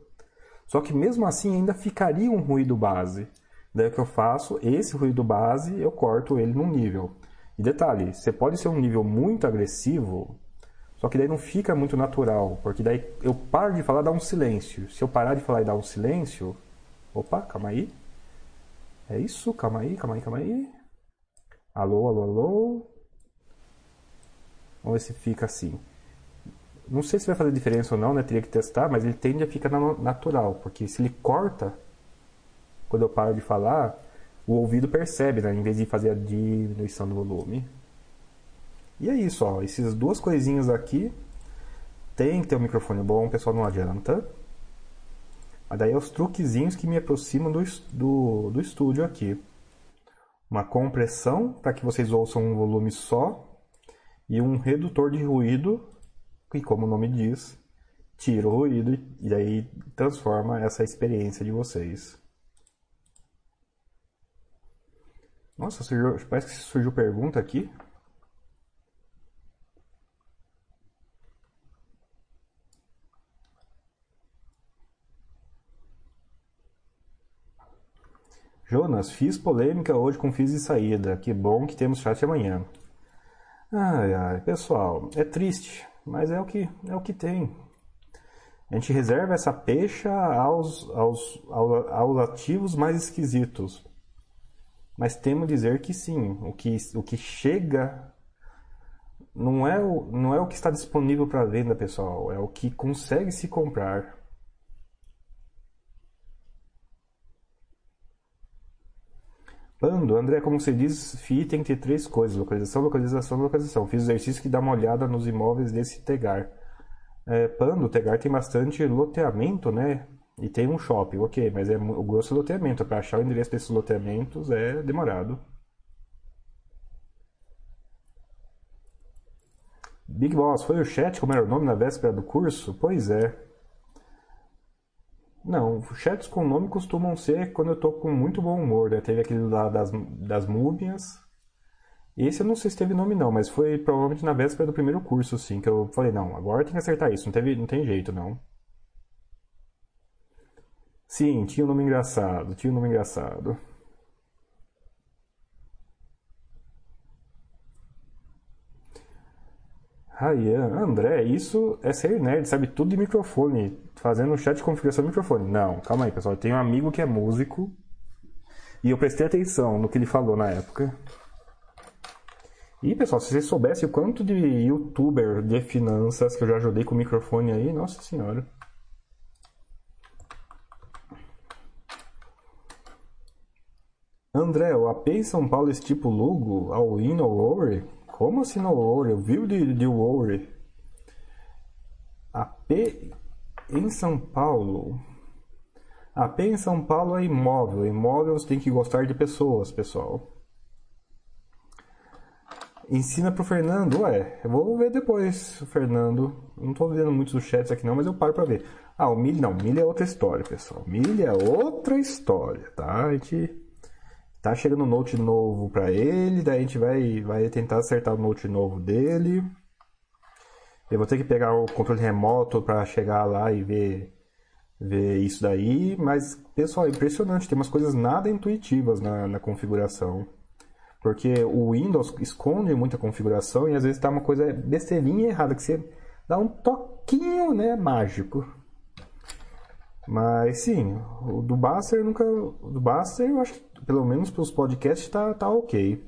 Speaker 1: Só que mesmo assim ainda ficaria um ruído base. Daí o que eu faço? Esse ruído base eu corto ele num nível. E detalhe, você pode ser um nível muito agressivo, só que daí não fica muito natural, porque daí eu paro de falar e dá um silêncio. Se eu parar de falar e dar um silêncio. Opa, calma aí. É isso, calma aí, calma aí, calma aí. Alô, alô, alô. Vamos ver se fica assim. Não sei se vai fazer diferença ou não, né? Teria que testar, mas ele tende a ficar natural, porque se ele corta, quando eu paro de falar, o ouvido percebe, né? Em vez de fazer a diminuição do volume. E é isso, ó. Essas duas coisinhas aqui. Tem que ter um microfone bom, pessoal não adianta. Mas daí é os truquezinhos que me aproximam do, do, do estúdio aqui. Uma compressão para que vocês ouçam um volume só. E um redutor de ruído, que como o nome diz, tira o ruído e aí transforma essa experiência de vocês. Nossa, surgiu, parece que surgiu pergunta aqui. Jonas, fiz polêmica hoje com Fiz e Saída. Que bom que temos chat amanhã. Ai, ai, pessoal, é triste, mas é o que, é o que tem. A gente reserva essa peixa aos, aos, aos, aos ativos mais esquisitos. Mas temo dizer que sim, o que, o que chega não é o, não é o que está disponível para venda, pessoal, é o que consegue se comprar. Pando, André, como você diz, FII tem que ter três coisas: localização, localização, localização. Fiz exercício que dá uma olhada nos imóveis desse Tegar. É, Pando, o Tegar tem bastante loteamento, né? E tem um shopping, ok, mas é o grosso é loteamento. Para achar o endereço desses loteamentos é demorado. Big Boss, foi o chat como era o nome na véspera do curso? Pois é. Não, chats com nome costumam ser quando eu tô com muito bom humor, né? Teve aquele lá das, das múmias. Esse eu não sei se teve nome não, mas foi provavelmente na véspera do primeiro curso, assim, que eu falei, não, agora tem que acertar isso, não, teve, não tem jeito, não. Sim, tinha um nome engraçado, tinha um nome engraçado. Ryan, André, isso é ser nerd, sabe tudo de microfone, fazendo um chat de configuração de microfone. Não, calma aí, pessoal. Eu tenho um amigo que é músico e eu prestei atenção no que ele falou na época. E, pessoal, se vocês soubessem o quanto de youtuber de finanças que eu já ajudei com o microfone aí, nossa senhora. André, o AP em São Paulo é tipo Lugo, ao in ou over? Como assim no over? Eu vi o de, de over. AP em São Paulo. AP em São Paulo é imóvel. Imóvel você tem que gostar de pessoas, pessoal. Ensina pro Fernando. Ué, eu vou ver depois, Fernando. Não tô vendo muitos dos chats aqui não, mas eu paro pra ver. Ah, o milho não. Milho é outra história, pessoal. Milho é outra história, tá? A gente Tá chegando um Note novo para ele, daí a gente vai, vai tentar acertar o Note novo dele. Eu vou ter que pegar o controle remoto para chegar lá e ver, ver isso daí. Mas, pessoal, é impressionante. Tem umas coisas nada intuitivas na, na configuração. Porque o Windows esconde muita configuração e às vezes tá uma coisa besteirinha errada, que você dá um toquinho né, mágico. Mas sim, o do Buster nunca. O do Buster eu acho que pelo menos para os podcasts, tá, tá ok.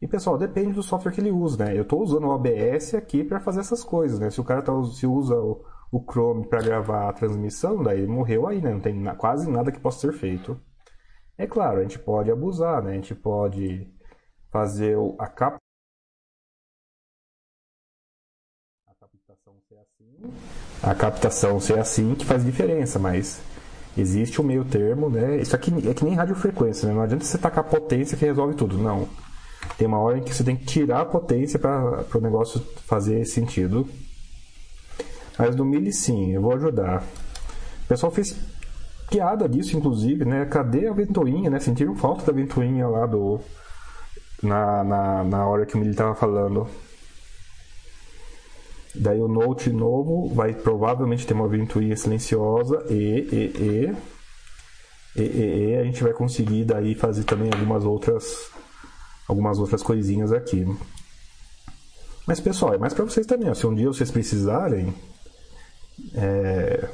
Speaker 1: E pessoal, depende do software que ele usa, né? Eu estou usando o OBS aqui para fazer essas coisas, né? Se o cara tá, se usa o, o Chrome para gravar a transmissão, daí morreu aí, né? Não tem na, quase nada que possa ser feito. É claro, a gente pode abusar, né? A gente pode fazer a capa a captação ser assim, a captação ser assim que faz diferença, mas Existe o um meio termo, né? Isso aqui é que nem radiofrequência, né? Não adianta você tacar potência que resolve tudo, não. Tem uma hora em que você tem que tirar a potência para o negócio fazer sentido. Mas do Mili sim, eu vou ajudar. O pessoal fez piada disso, inclusive, né? Cadê a ventoinha, né? Sentiram falta da ventoinha lá do... Na, na, na hora que o Mili estava falando. Daí o Note novo vai provavelmente ter uma ventoinha silenciosa e, e, e, e, e, e a gente vai conseguir daí fazer também algumas outras algumas outras coisinhas aqui. Mas pessoal, é mais para vocês também. Ó. Se um dia vocês precisarem, é...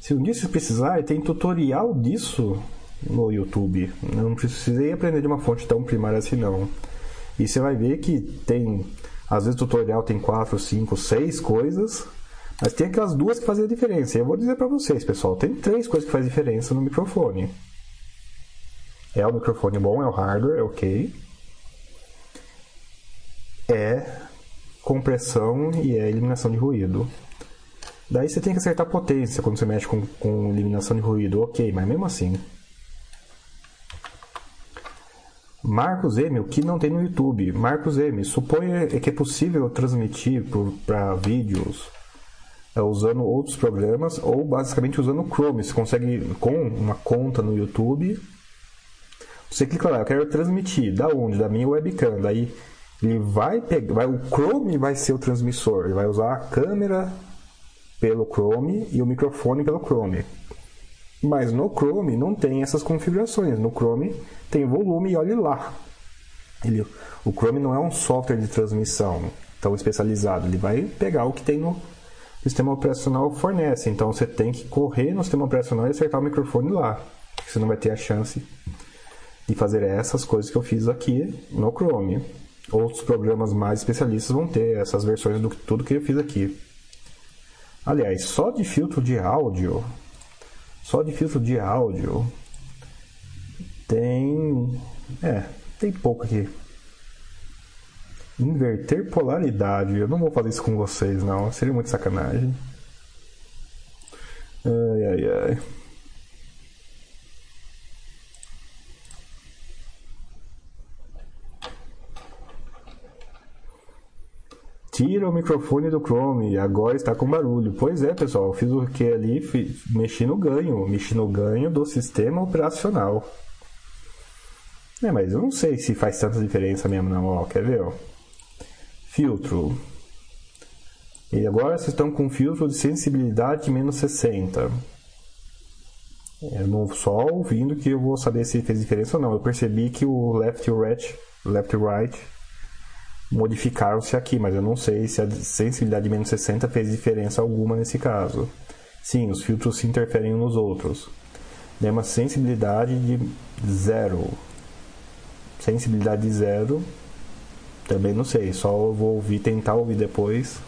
Speaker 1: se um dia vocês precisarem, tem tutorial disso no YouTube. Não precisei aprender de uma fonte tão primária assim não. E você vai ver que tem, às vezes o tutorial tem 4, 5, 6 coisas, mas tem aquelas duas que fazem a diferença. E eu vou dizer para vocês, pessoal, tem três coisas que fazem diferença no microfone. É o microfone bom, é o hardware, é ok. É compressão e é eliminação de ruído. Daí você tem que acertar potência quando você mexe com, com eliminação de ruído, ok, mas mesmo assim. Marcos M, o que não tem no YouTube? Marcos M, suponha que é possível transmitir para vídeos é, usando outros programas ou basicamente usando o Chrome. Você consegue, com uma conta no YouTube, você clica lá, eu quero transmitir. Da onde? Da minha webcam. Daí ele vai pegar, vai, o Chrome vai ser o transmissor. Ele vai usar a câmera pelo Chrome e o microfone pelo Chrome. Mas no Chrome não tem essas configurações. No Chrome tem volume e olhe lá. Ele, o Chrome não é um software de transmissão tão especializado. Ele vai pegar o que tem no sistema operacional fornece. Então você tem que correr no sistema operacional e acertar o microfone lá. Você não vai ter a chance de fazer essas coisas que eu fiz aqui no Chrome. Outros programas mais especialistas vão ter essas versões do tudo que eu fiz aqui. Aliás, só de filtro de áudio só de filtro de áudio tem. É, tem pouco aqui. Inverter polaridade. Eu não vou fazer isso com vocês, não. Seria muito sacanagem. Ai, ai, ai. Tira o microfone do Chrome, agora está com barulho. Pois é, pessoal, fiz o que ali? Mexi no ganho, mexi no ganho do sistema operacional. É, mas eu não sei se faz tanta diferença mesmo não, ó, quer ver, ó? Filtro. E agora vocês estão com filtro de sensibilidade menos 60. Eu não só ouvindo que eu vou saber se fez diferença ou não. Eu percebi que o left e o right, left e right modificaram-se aqui, mas eu não sei se a sensibilidade de menos 60 fez diferença alguma nesse caso. Sim, os filtros se interferem uns nos outros. Tem uma sensibilidade de zero. Sensibilidade de zero, também não sei, só vou ouvir, tentar ouvir depois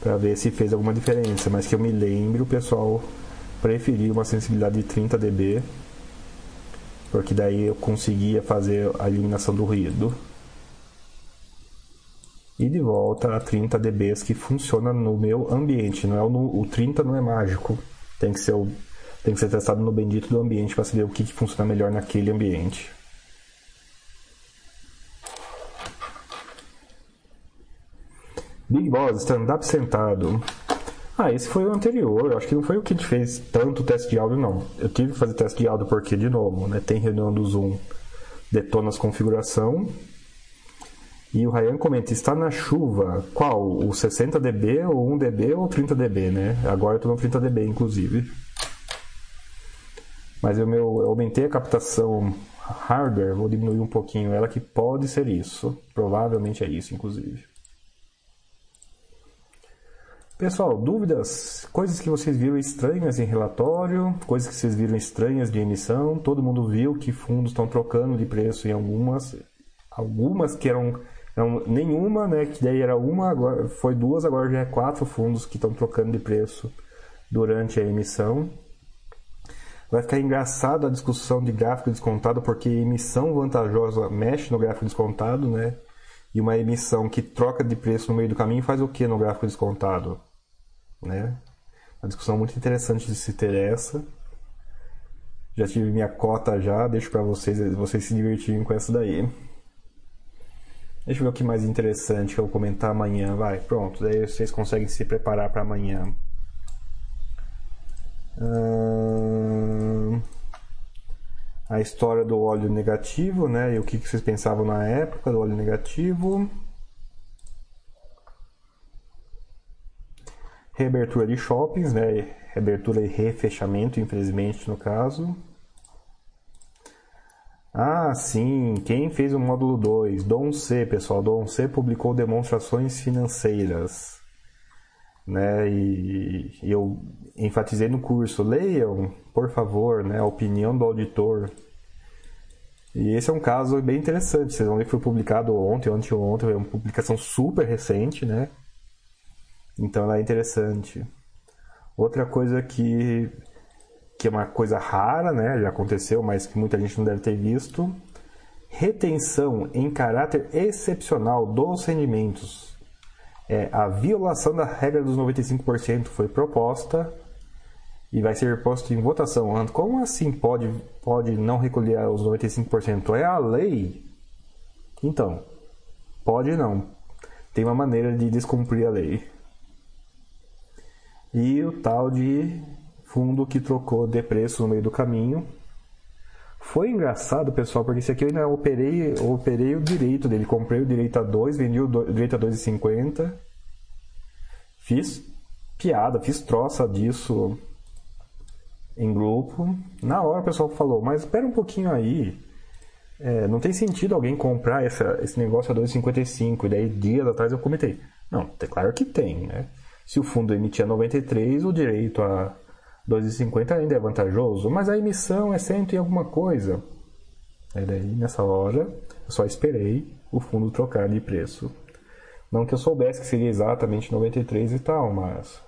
Speaker 1: para ver se fez alguma diferença, mas que eu me lembro, o pessoal preferiu uma sensibilidade de 30 dB, porque daí eu conseguia fazer a eliminação do ruído e de volta a 30 dB que funciona no meu ambiente. Não é o, o 30 não é mágico. Tem que ser o, tem que ser testado no bendito do ambiente para saber o que, que funciona melhor naquele ambiente. Big Boss, stand-up sentado. Ah, esse foi o anterior. Acho que não foi o que a gente fez tanto teste de áudio, não. Eu tive que fazer teste de áudio porque, de novo, né, tem reunião do Zoom, detona as configuração e o Ryan comenta, está na chuva, qual? O 60 dB, ou 1 dB, ou 30 dB, né? Agora eu estou no 30 dB, inclusive. Mas eu, meu, eu aumentei a captação hardware, vou diminuir um pouquinho ela, que pode ser isso. Provavelmente é isso, inclusive. Pessoal, dúvidas? Coisas que vocês viram estranhas em relatório, coisas que vocês viram estranhas de emissão. Todo mundo viu que fundos estão trocando de preço em algumas, algumas que eram então, nenhuma, né? Que daí era uma, agora foi duas, agora já é quatro fundos que estão trocando de preço durante a emissão. Vai ficar engraçado a discussão de gráfico descontado, porque emissão vantajosa mexe no gráfico descontado, né? E uma emissão que troca de preço no meio do caminho faz o que no gráfico descontado? Né? Uma discussão muito interessante de se ter essa. Já tive minha cota já, deixo para vocês, vocês se divertirem com essa daí. Deixa eu ver o que mais interessante que eu vou comentar amanhã. Vai, pronto. Daí vocês conseguem se preparar para amanhã. A história do óleo negativo, né? E o que vocês pensavam na época do óleo negativo. Reabertura de shoppings, né? Reabertura e refechamento, infelizmente, no caso. Ah, sim, quem fez o módulo 2? Dom C, pessoal. Dom C publicou demonstrações financeiras. Né? E, e eu enfatizei no curso, leiam, por favor, né? a opinião do auditor. E esse é um caso bem interessante. Vocês vão ver que foi publicado ontem, ontem ontem, é uma publicação super recente, né? Então ela é interessante. Outra coisa que, que é uma coisa rara, né? Já aconteceu, mas que muita gente não deve ter visto. Retenção em caráter excepcional dos rendimentos. É, a violação da regra dos 95% foi proposta e vai ser posto em votação. Como assim pode, pode não recolher os 95%? É a lei? Então, pode não. Tem uma maneira de descumprir a lei. E o tal de fundo que trocou de preço no meio do caminho. Foi engraçado, pessoal, porque esse aqui eu ainda operei, operei o direito dele. Comprei o direito a 2, vendi o direito a 2,50. Fiz piada, fiz troça disso em grupo. Na hora o pessoal falou, mas espera um pouquinho aí. É, não tem sentido alguém comprar essa, esse negócio a 2,55. E daí, dias atrás, eu comentei. Não, é claro que tem, né? Se o fundo emitia 93, o direito a 2,50 ainda é vantajoso, mas a emissão é cento e alguma coisa. E daí, nessa hora, eu só esperei o fundo trocar de preço. Não que eu soubesse que seria exatamente 93 e tal, mas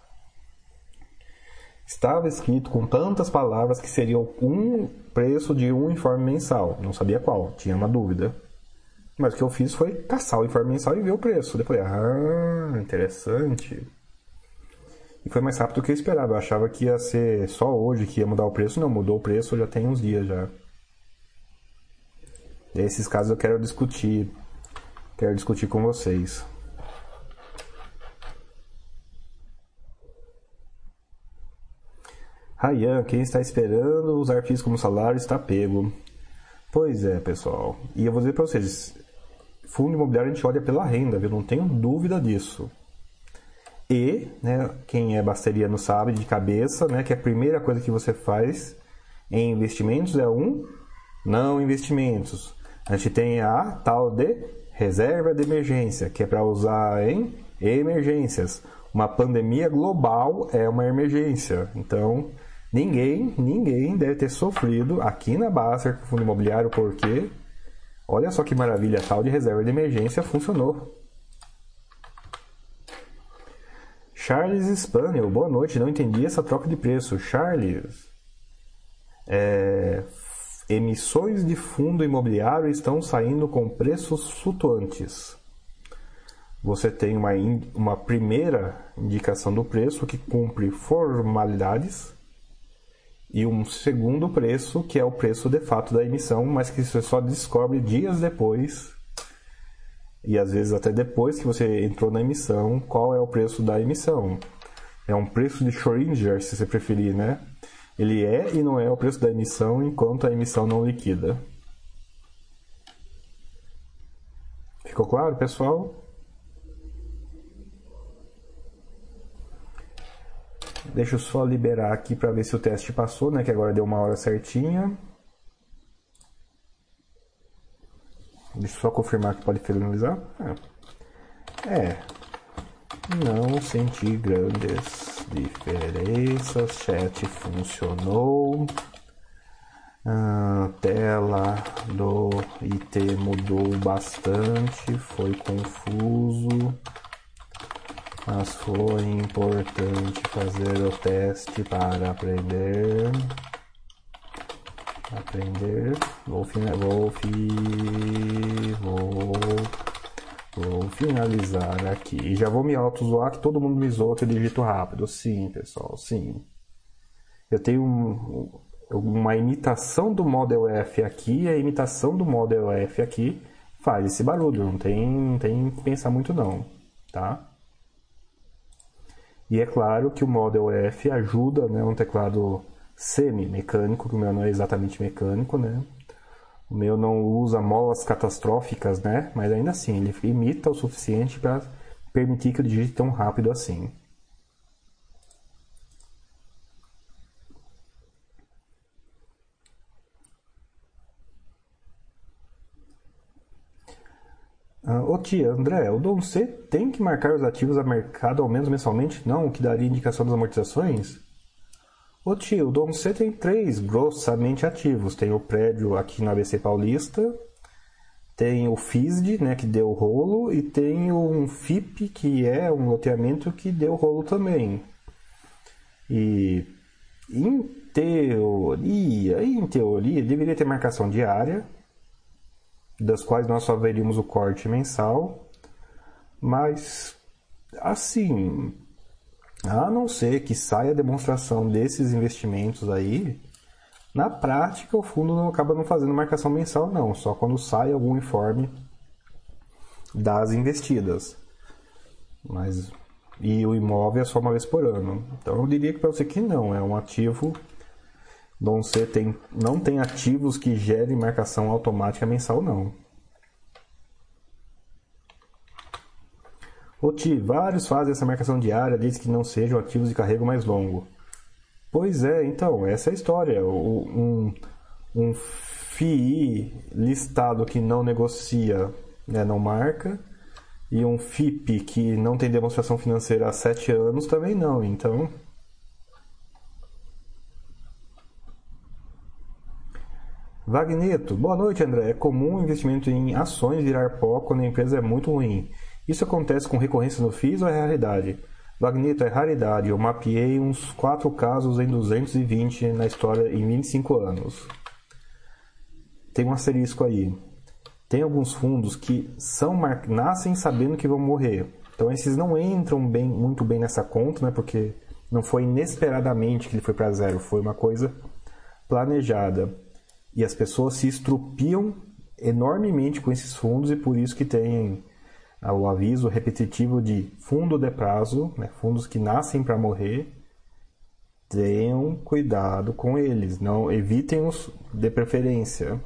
Speaker 1: Estava escrito com tantas palavras que seria um preço de um informe mensal. Não sabia qual, tinha uma dúvida. Mas o que eu fiz foi caçar o informe mensal e ver o preço. Depois, ah, interessante. E foi mais rápido do que eu esperava. Eu achava que ia ser só hoje que ia mudar o preço. Não, mudou o preço já tem uns dias já. E esses casos eu quero discutir. Quero discutir com vocês. Rayan, quem está esperando usar FIIs como salário está pego. Pois é, pessoal. E eu vou dizer para vocês, fundo imobiliário a gente olha pela renda, viu? Não tenho dúvida disso. E, né, quem é não sabe de cabeça, né, que a primeira coisa que você faz em investimentos é um não investimentos. A gente tem a tal de reserva de emergência, que é para usar em emergências. Uma pandemia global é uma emergência. Então, Ninguém, ninguém deve ter sofrido aqui na Baster fundo imobiliário, porque olha só que maravilha, tal de reserva de emergência funcionou. Charles Spaniel, boa noite, não entendi essa troca de preço. Charles, é, emissões de fundo imobiliário estão saindo com preços flutuantes. Você tem uma, uma primeira indicação do preço que cumpre formalidades e um segundo preço, que é o preço de fato da emissão, mas que você só descobre dias depois, e às vezes até depois que você entrou na emissão, qual é o preço da emissão. É um preço de Schrödinger, se você preferir, né? Ele é e não é o preço da emissão enquanto a emissão não liquida. Ficou claro, pessoal? Deixa eu só liberar aqui para ver se o teste passou, né? Que agora deu uma hora certinha. Deixa eu só confirmar que pode finalizar. É. é. Não senti grandes diferenças. Chat funcionou. A tela do IT mudou bastante. Foi confuso mas foi importante fazer o teste para aprender. Aprender. Vou, vou, vou, vou finalizar aqui. E já vou me auto-zoar que todo mundo me zoa que eu digito rápido. Sim, pessoal, sim. Eu tenho um, uma imitação do Model F aqui e a imitação do Model F aqui faz esse barulho. Não tem, não tem que pensar muito não, tá? E é claro que o Model F ajuda, né, um teclado semi-mecânico, que o meu não é exatamente mecânico, né? O meu não usa molas catastróficas, né? Mas ainda assim, ele imita o suficiente para permitir que eu digite tão rápido assim. Ah, Ô tia, André, o Dom C tem que marcar os ativos a mercado ao menos mensalmente? Não, o que daria indicação das amortizações? Ô tio, Dom C tem três grossamente ativos. Tem o prédio aqui na ABC Paulista, tem o FISD, né, que deu rolo, e tem um FIP, que é um loteamento que deu rolo também. E em teoria, em teoria, deveria ter marcação diária, das quais nós só veríamos o corte mensal, mas assim, a não ser que saia a demonstração desses investimentos aí, na prática o fundo não acaba não fazendo marcação mensal não, só quando sai algum informe das investidas. Mas e o imóvel é só uma vez por ano. Então eu diria que para você que não, é um ativo Dom C tem, não tem ativos que gerem marcação automática mensal, não. OTI, vários fazem essa marcação diária desde que não sejam ativos de carrego mais longo. Pois é, então, essa é a história. Um, um FII listado que não negocia, né, não marca, e um FIP que não tem demonstração financeira há sete anos também não. Então, Vagneto, boa noite André. É comum o investimento em ações virar pó quando a empresa é muito ruim. Isso acontece com recorrência no FIIs ou é raridade? Vagneto, é raridade. Eu mapeei uns 4 casos em 220 na história em 25 anos. Tem um asterisco aí. Tem alguns fundos que são nascem sabendo que vão morrer. Então esses não entram bem, muito bem nessa conta, né? Porque não foi inesperadamente que ele foi para zero, foi uma coisa planejada. E as pessoas se estrupiam enormemente com esses fundos e por isso que tem o aviso repetitivo de fundo de prazo, né, fundos que nascem para morrer, tenham cuidado com eles, não evitem-os de preferência,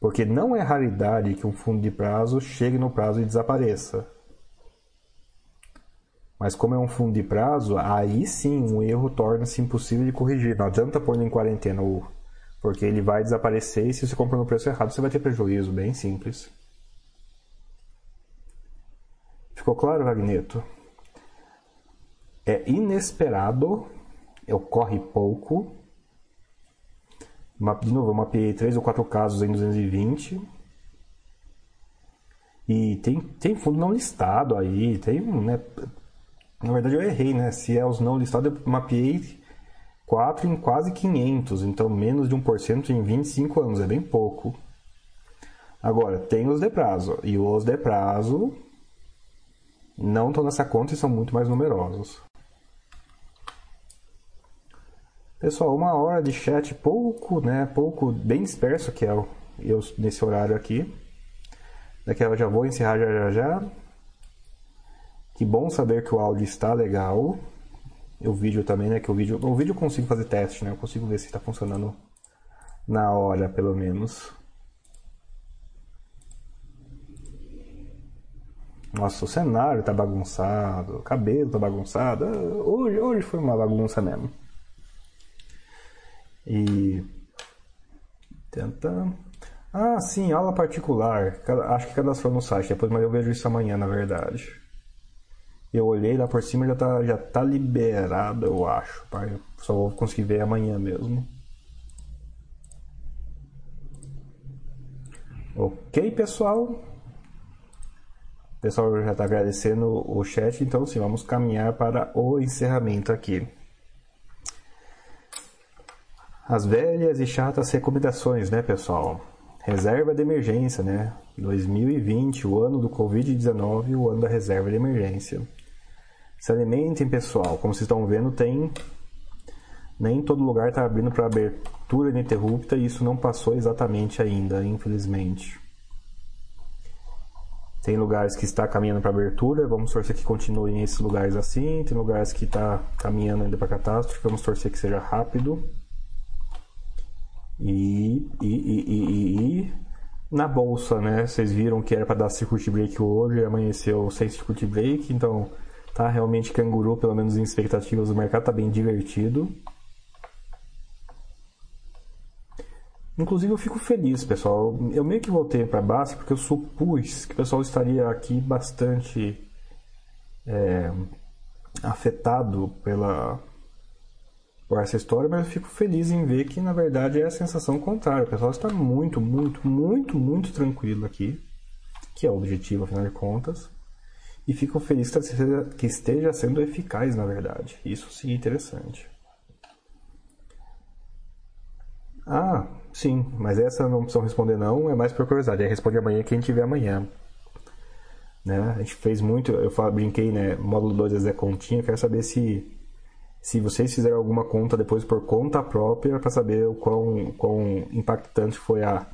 Speaker 1: porque não é raridade que um fundo de prazo chegue no prazo e desapareça. Mas como é um fundo de prazo, aí sim um erro torna-se impossível de corrigir. Não adianta pôr em quarentena porque ele vai desaparecer e se você comprar no preço errado, você vai ter prejuízo, bem simples. Ficou claro, Vagneto? É inesperado, ocorre pouco. De novo, eu mapeei 3 ou 4 casos em 220. E tem, tem fundo não listado aí, tem, né? Na verdade eu errei, né? Se é os não listados, eu mapeei 4 em quase 500, então menos de 1% em 25 anos, é bem pouco. Agora, tem os de prazo, e os de prazo não estão nessa conta e são muito mais numerosos. Pessoal, uma hora de chat pouco, né, pouco, bem disperso que é eu nesse horário aqui. Daqui eu já vou encerrar já já já. Que bom saber que o áudio está legal o vídeo também, né? Que o vídeo, o vídeo eu consigo fazer teste, né? Eu consigo ver se está funcionando na hora, pelo menos. Nossa, o cenário tá bagunçado, o cabelo tá bagunçado. Hoje, hoje foi uma bagunça mesmo. E. Tenta. Ah, sim, aula particular. Acho que cadastrou no site depois, mas eu vejo isso amanhã, na verdade. Eu olhei lá por cima já tá, já tá liberado, eu acho. Pai. Só vou conseguir ver amanhã mesmo. Ok, pessoal. O pessoal já está agradecendo o chat, então sim, vamos caminhar para o encerramento aqui. As velhas e chatas recomendações, né, pessoal? Reserva de emergência, né? 2020, o ano do Covid-19, o ano da reserva de emergência. Se alimentem, pessoal. Como vocês estão vendo, tem. Nem todo lugar está abrindo para abertura ininterrupta e isso não passou exatamente ainda, infelizmente. Tem lugares que está caminhando para abertura, vamos torcer que continuem esses lugares assim. Tem lugares que está caminhando ainda para catástrofe, vamos torcer que seja rápido. E, e, e, e, na bolsa, né? Vocês viram que era para dar circuit break hoje, amanheceu sem circuit break, então Tá realmente canguru, pelo menos em expectativas do mercado, tá bem divertido. Inclusive eu fico feliz, pessoal. Eu meio que voltei para base porque eu supus que o pessoal estaria aqui bastante é, afetado pela por essa história, mas eu fico feliz em ver que na verdade é a sensação contrária. O pessoal está muito, muito, muito, muito tranquilo aqui, que é o objetivo afinal de contas, e fico feliz que esteja sendo eficaz na verdade. Isso sim é interessante. Ah, sim, mas essa não precisam responder não, é mais por curiosidade. Aí responde amanhã quem tiver amanhã. Né? A gente fez muito, eu falo, brinquei, né? Módulo 2 é Continha, quero saber se se vocês fizeram alguma conta depois por conta própria para saber o quão, quão impactante foi a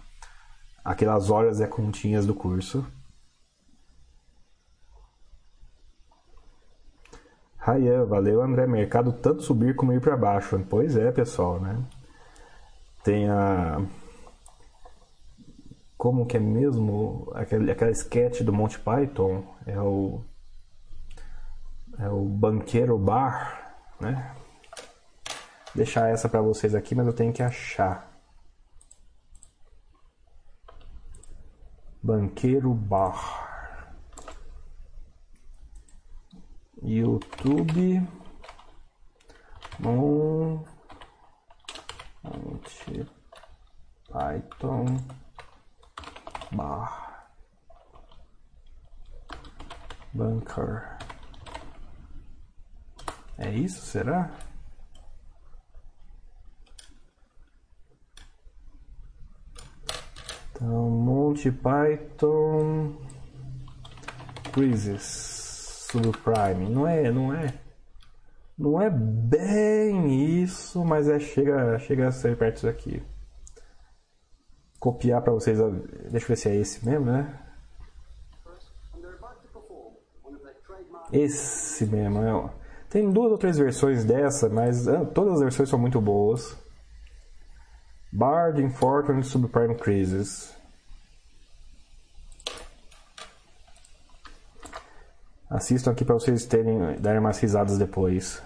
Speaker 1: aquelas horas Zé Continhas do curso. Ryan, valeu André, mercado tanto subir como ir para baixo. Pois é, pessoal, né? Tem a. Como que é mesmo? Aquele, aquela sketch do Monty Python. É o. É o Banqueiro Bar, né? Deixar essa para vocês aqui, mas eu tenho que achar. Banqueiro Bar. YouTube. Um Monte Python bar bunker. É isso, será? Então, Monte Python Quizzes Subprime. Não é, não é. Não é bem isso, mas é chega, chega a ser perto disso aqui. Copiar para vocês. Deixa eu ver se é esse mesmo, né? Esse mesmo. É, tem duas ou três versões dessa, mas ah, todas as versões são muito boas. Bard, Infortune Subprime Crisis. Assistam aqui para vocês terem darem umas risadas depois.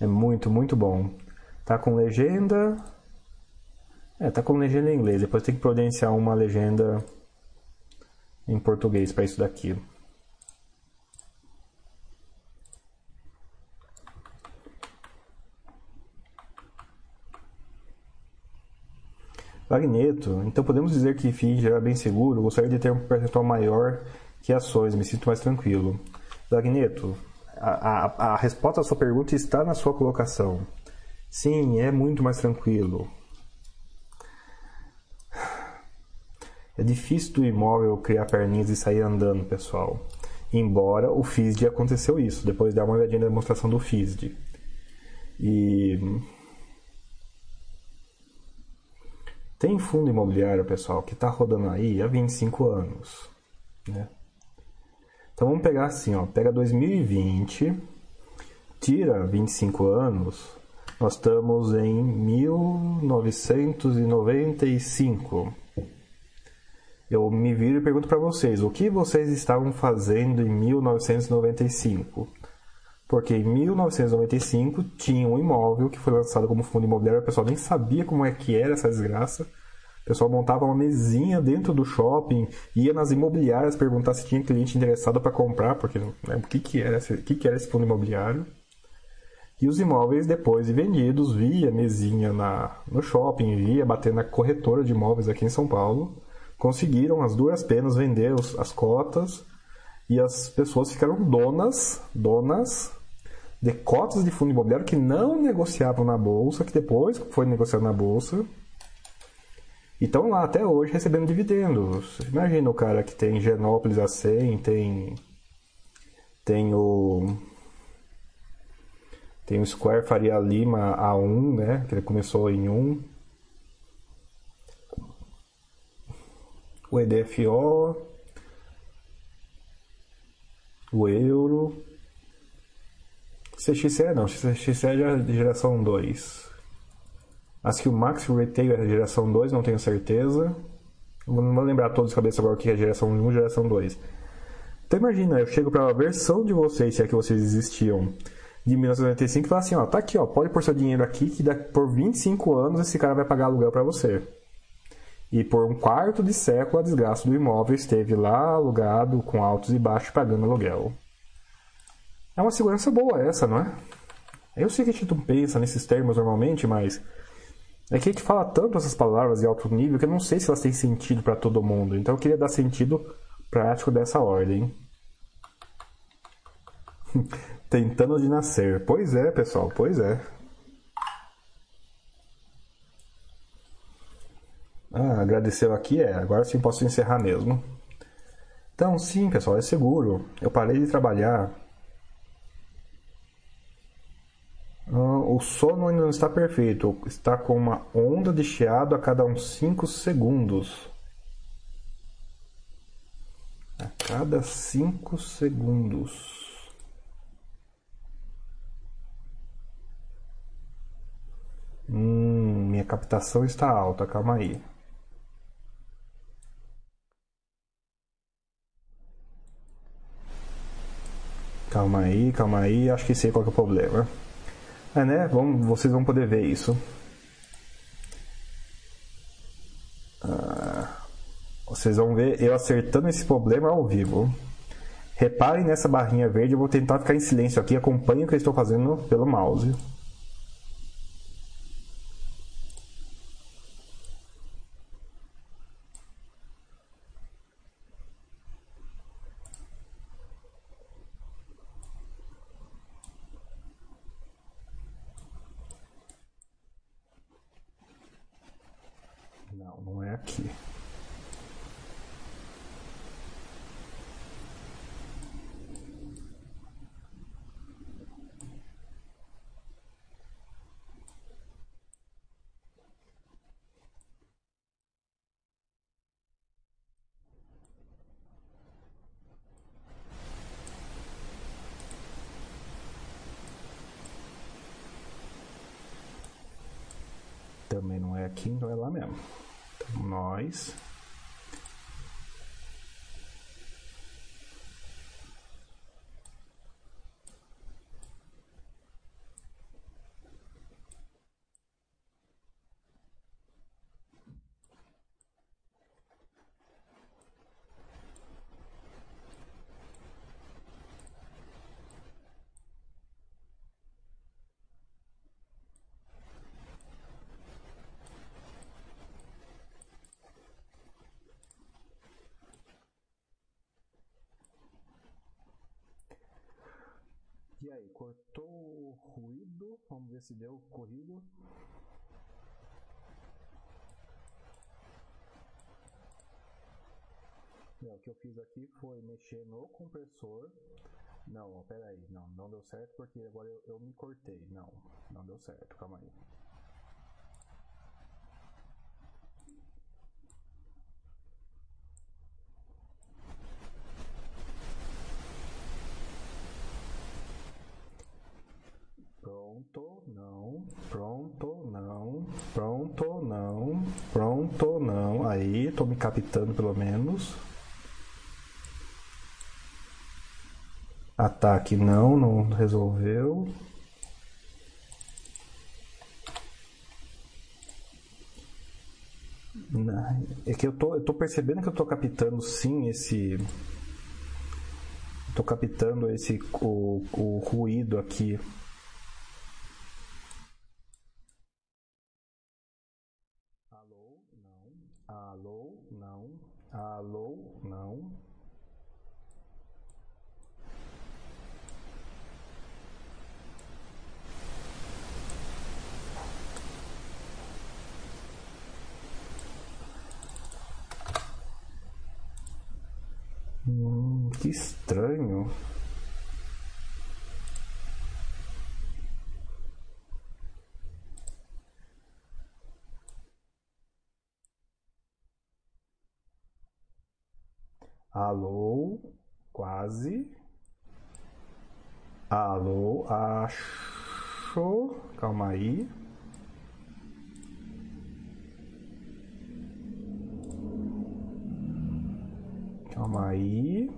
Speaker 1: É muito, muito bom. Tá com legenda. É, tá com legenda em inglês. Depois tem que providenciar uma legenda em português para isso daqui. Magneto, então podemos dizer que FII era bem seguro? Gostaria de ter um percentual maior que ações, me sinto mais tranquilo. Magneto, a, a, a resposta à sua pergunta está na sua colocação. Sim, é muito mais tranquilo. É difícil do imóvel criar perninhas e sair andando, pessoal. Embora o FISD aconteceu isso. Depois dá uma olhadinha na demonstração do FISD. E tem fundo imobiliário, pessoal, que está rodando aí há 25 anos. Né? Então vamos pegar assim, ó, pega 2020, tira 25 anos, nós estamos em 1995. Eu me viro e pergunto para vocês, o que vocês estavam fazendo em 1995? Porque em 1995 tinha um imóvel que foi lançado como fundo imobiliário, o pessoal nem sabia como é que era essa desgraça. Pessoal montava uma mesinha dentro do shopping, ia nas imobiliárias perguntar se tinha cliente interessado para comprar, porque né, o que, que, era esse, o que, que era esse fundo imobiliário. E os imóveis depois de vendidos via mesinha na, no shopping, via bater na corretora de imóveis aqui em São Paulo, conseguiram as duras penas vender os, as cotas e as pessoas ficaram donas, donas de cotas de fundo imobiliário que não negociavam na bolsa, que depois foi negociado na bolsa e estão lá até hoje recebendo dividendos. Imagina o cara que tem Genópolis A100, tem, tem o. Tem o Square Faria Lima A1, né? Que ele começou em 1. O EDFO. O Euro. CXE não, CXE é de geração 2. Acho que o Max Retail é geração 2, não tenho certeza. Não vou lembrar todos de cabeça agora o que é geração 1 e geração 2. Então imagina, eu chego para a versão de vocês, se é que vocês existiam, de 1995 e falar assim, ó, tá aqui, ó, pode pôr seu dinheiro aqui que por 25 anos esse cara vai pagar aluguel para você. E por um quarto de século a desgraça do imóvel esteve lá alugado com altos e baixos pagando aluguel. É uma segurança boa essa, não é? Eu sei que a gente não pensa nesses termos normalmente, mas é que a gente fala tanto essas palavras de alto nível que eu não sei se elas têm sentido para todo mundo. Então eu queria dar sentido prático dessa ordem. Tentando de nascer. Pois é, pessoal, pois é. Ah, agradeceu aqui, é. Agora sim posso encerrar mesmo. Então, sim, pessoal, é seguro. Eu parei de trabalhar. Ah, o sono ainda não está perfeito. Está com uma onda de chiado a cada uns 5 segundos. A cada 5 segundos. Hum, minha captação está alta, calma aí. Calma aí, calma aí, acho que sei qual é o problema. É, né? Vamos, vocês vão poder ver isso. Ah, vocês vão ver eu acertando esse problema ao vivo. Reparem nessa barrinha verde, eu vou tentar ficar em silêncio aqui, acompanhem o que eu estou fazendo pelo mouse. Então é lá mesmo. Então, nós. E aí, cortou o se deu corrido. O que eu fiz aqui foi mexer no compressor. Não, pera aí, não, não deu certo porque agora eu, eu me cortei. Não, não deu certo, calma aí. Pronto, não. Pronto, não. Pronto, não. Pronto, não. Aí, captando pelo menos. Ataque não, não resolveu. É que eu tô, eu tô percebendo que eu tô captando sim esse. Tô captando esse o, o ruído aqui. Alô, não. Alô, não. Hum, que estranho. Alô, quase. Alô, acho. Calma aí. Calma aí.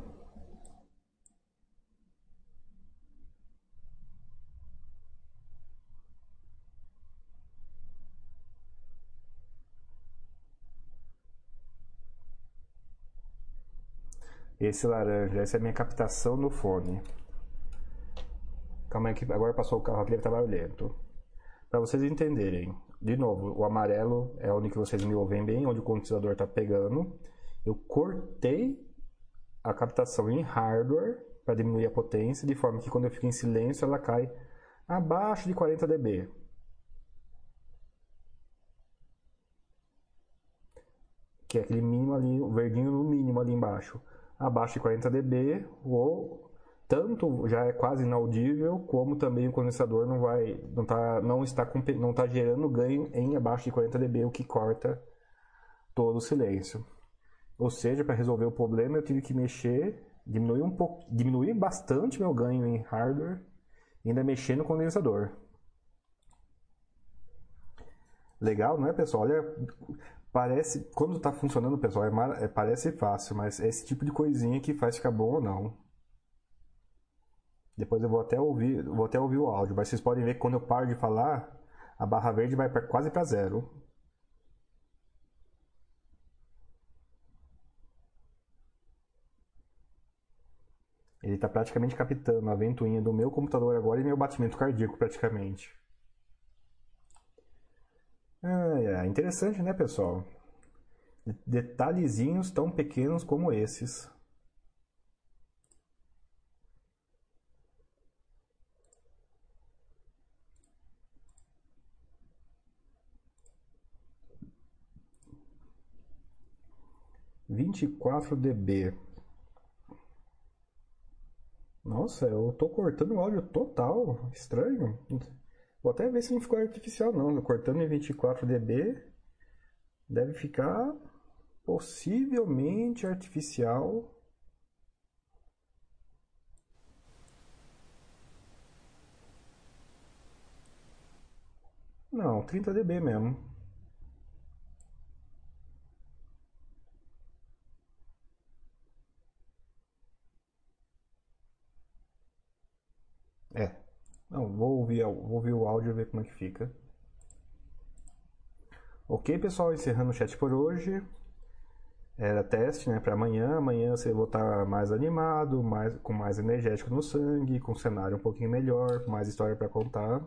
Speaker 1: Esse laranja, essa é a minha captação no fone. Calma aí que agora passou o carro aqui, deve estar barulhento. Para vocês entenderem, de novo, o amarelo é onde que vocês me ouvem bem, onde o condensador está pegando. Eu cortei a captação em hardware para diminuir a potência, de forma que quando eu fico em silêncio ela cai abaixo de 40 dB. Que é aquele mínimo ali, o verdinho no mínimo ali embaixo. Abaixo de 40 dB, ou tanto já é quase inaudível, como também o condensador não vai, não tá, não está, não está gerando ganho em abaixo de 40 dB, o que corta todo o silêncio. Ou seja, para resolver o problema eu tive que mexer, diminuir um pouco, diminuir bastante meu ganho em hardware e ainda mexer no condensador. Legal, não é, pessoal? Olha, parece quando está funcionando, pessoal, é, é, parece fácil, mas é esse tipo de coisinha que faz ficar bom ou não. Depois eu vou até ouvir, vou até ouvir o áudio, mas vocês podem ver que quando eu paro de falar, a barra verde vai quase para zero. Ele está praticamente captando a ventoinha do meu computador agora e meu batimento cardíaco praticamente. É interessante, né, pessoal? Detalhezinhos tão pequenos como esses. Vinte e quatro dB. Nossa, eu tô cortando o áudio total. Estranho. Vou até ver se não ficou artificial não. Cortando em 24 dB. Deve ficar possivelmente artificial. Não, 30 dB mesmo. É. Não, vou ouvir, vou ouvir o áudio e ver como é que fica. Ok, pessoal, encerrando o chat por hoje. Era teste, né, para amanhã. Amanhã você vai estar mais animado, mais, com mais energético no sangue, com um cenário um pouquinho melhor, mais história para contar.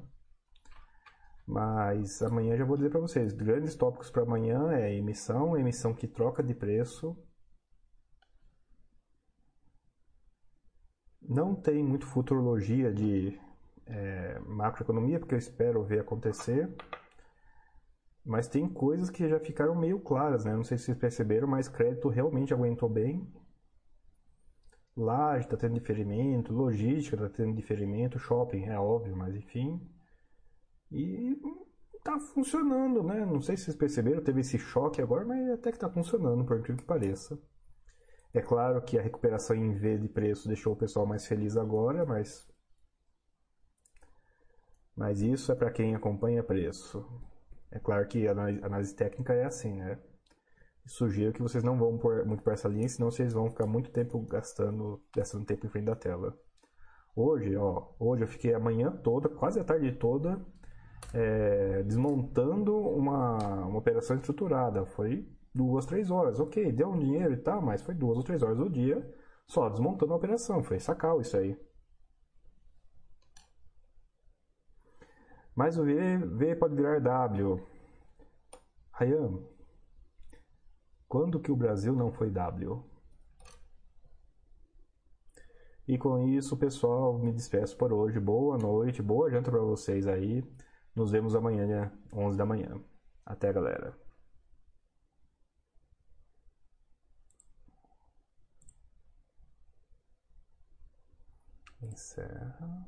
Speaker 1: Mas amanhã já vou dizer para vocês, grandes tópicos para amanhã é emissão, emissão que troca de preço, Não tem muito futurologia de é, macroeconomia, porque eu espero ver acontecer. Mas tem coisas que já ficaram meio claras, né? Não sei se vocês perceberam, mas crédito realmente aguentou bem. Laje está tendo diferimento, logística está tendo diferimento, shopping é óbvio, mas enfim. E tá funcionando, né? Não sei se vocês perceberam, teve esse choque agora, mas até que tá funcionando, por incrível que pareça. É claro que a recuperação em V de preço deixou o pessoal mais feliz agora, mas mas isso é para quem acompanha preço. É claro que a análise técnica é assim, né? Sugiro que vocês não vão por, muito por essa linha, senão vocês vão ficar muito tempo gastando, gastando tempo em frente da tela. Hoje, ó, hoje eu fiquei a manhã toda, quase a tarde toda, é, desmontando uma, uma operação estruturada. Foi duas, três horas. Ok, deu um dinheiro e tal, mas foi duas ou três horas do dia só desmontando a operação. Foi sacal isso aí. Mas o V, v pode virar W. Ryan, quando que o Brasil não foi W? E com isso, pessoal, me despeço por hoje. Boa noite, boa janta para vocês aí. Nos vemos amanhã, 11 da manhã. Até, galera. Encerra.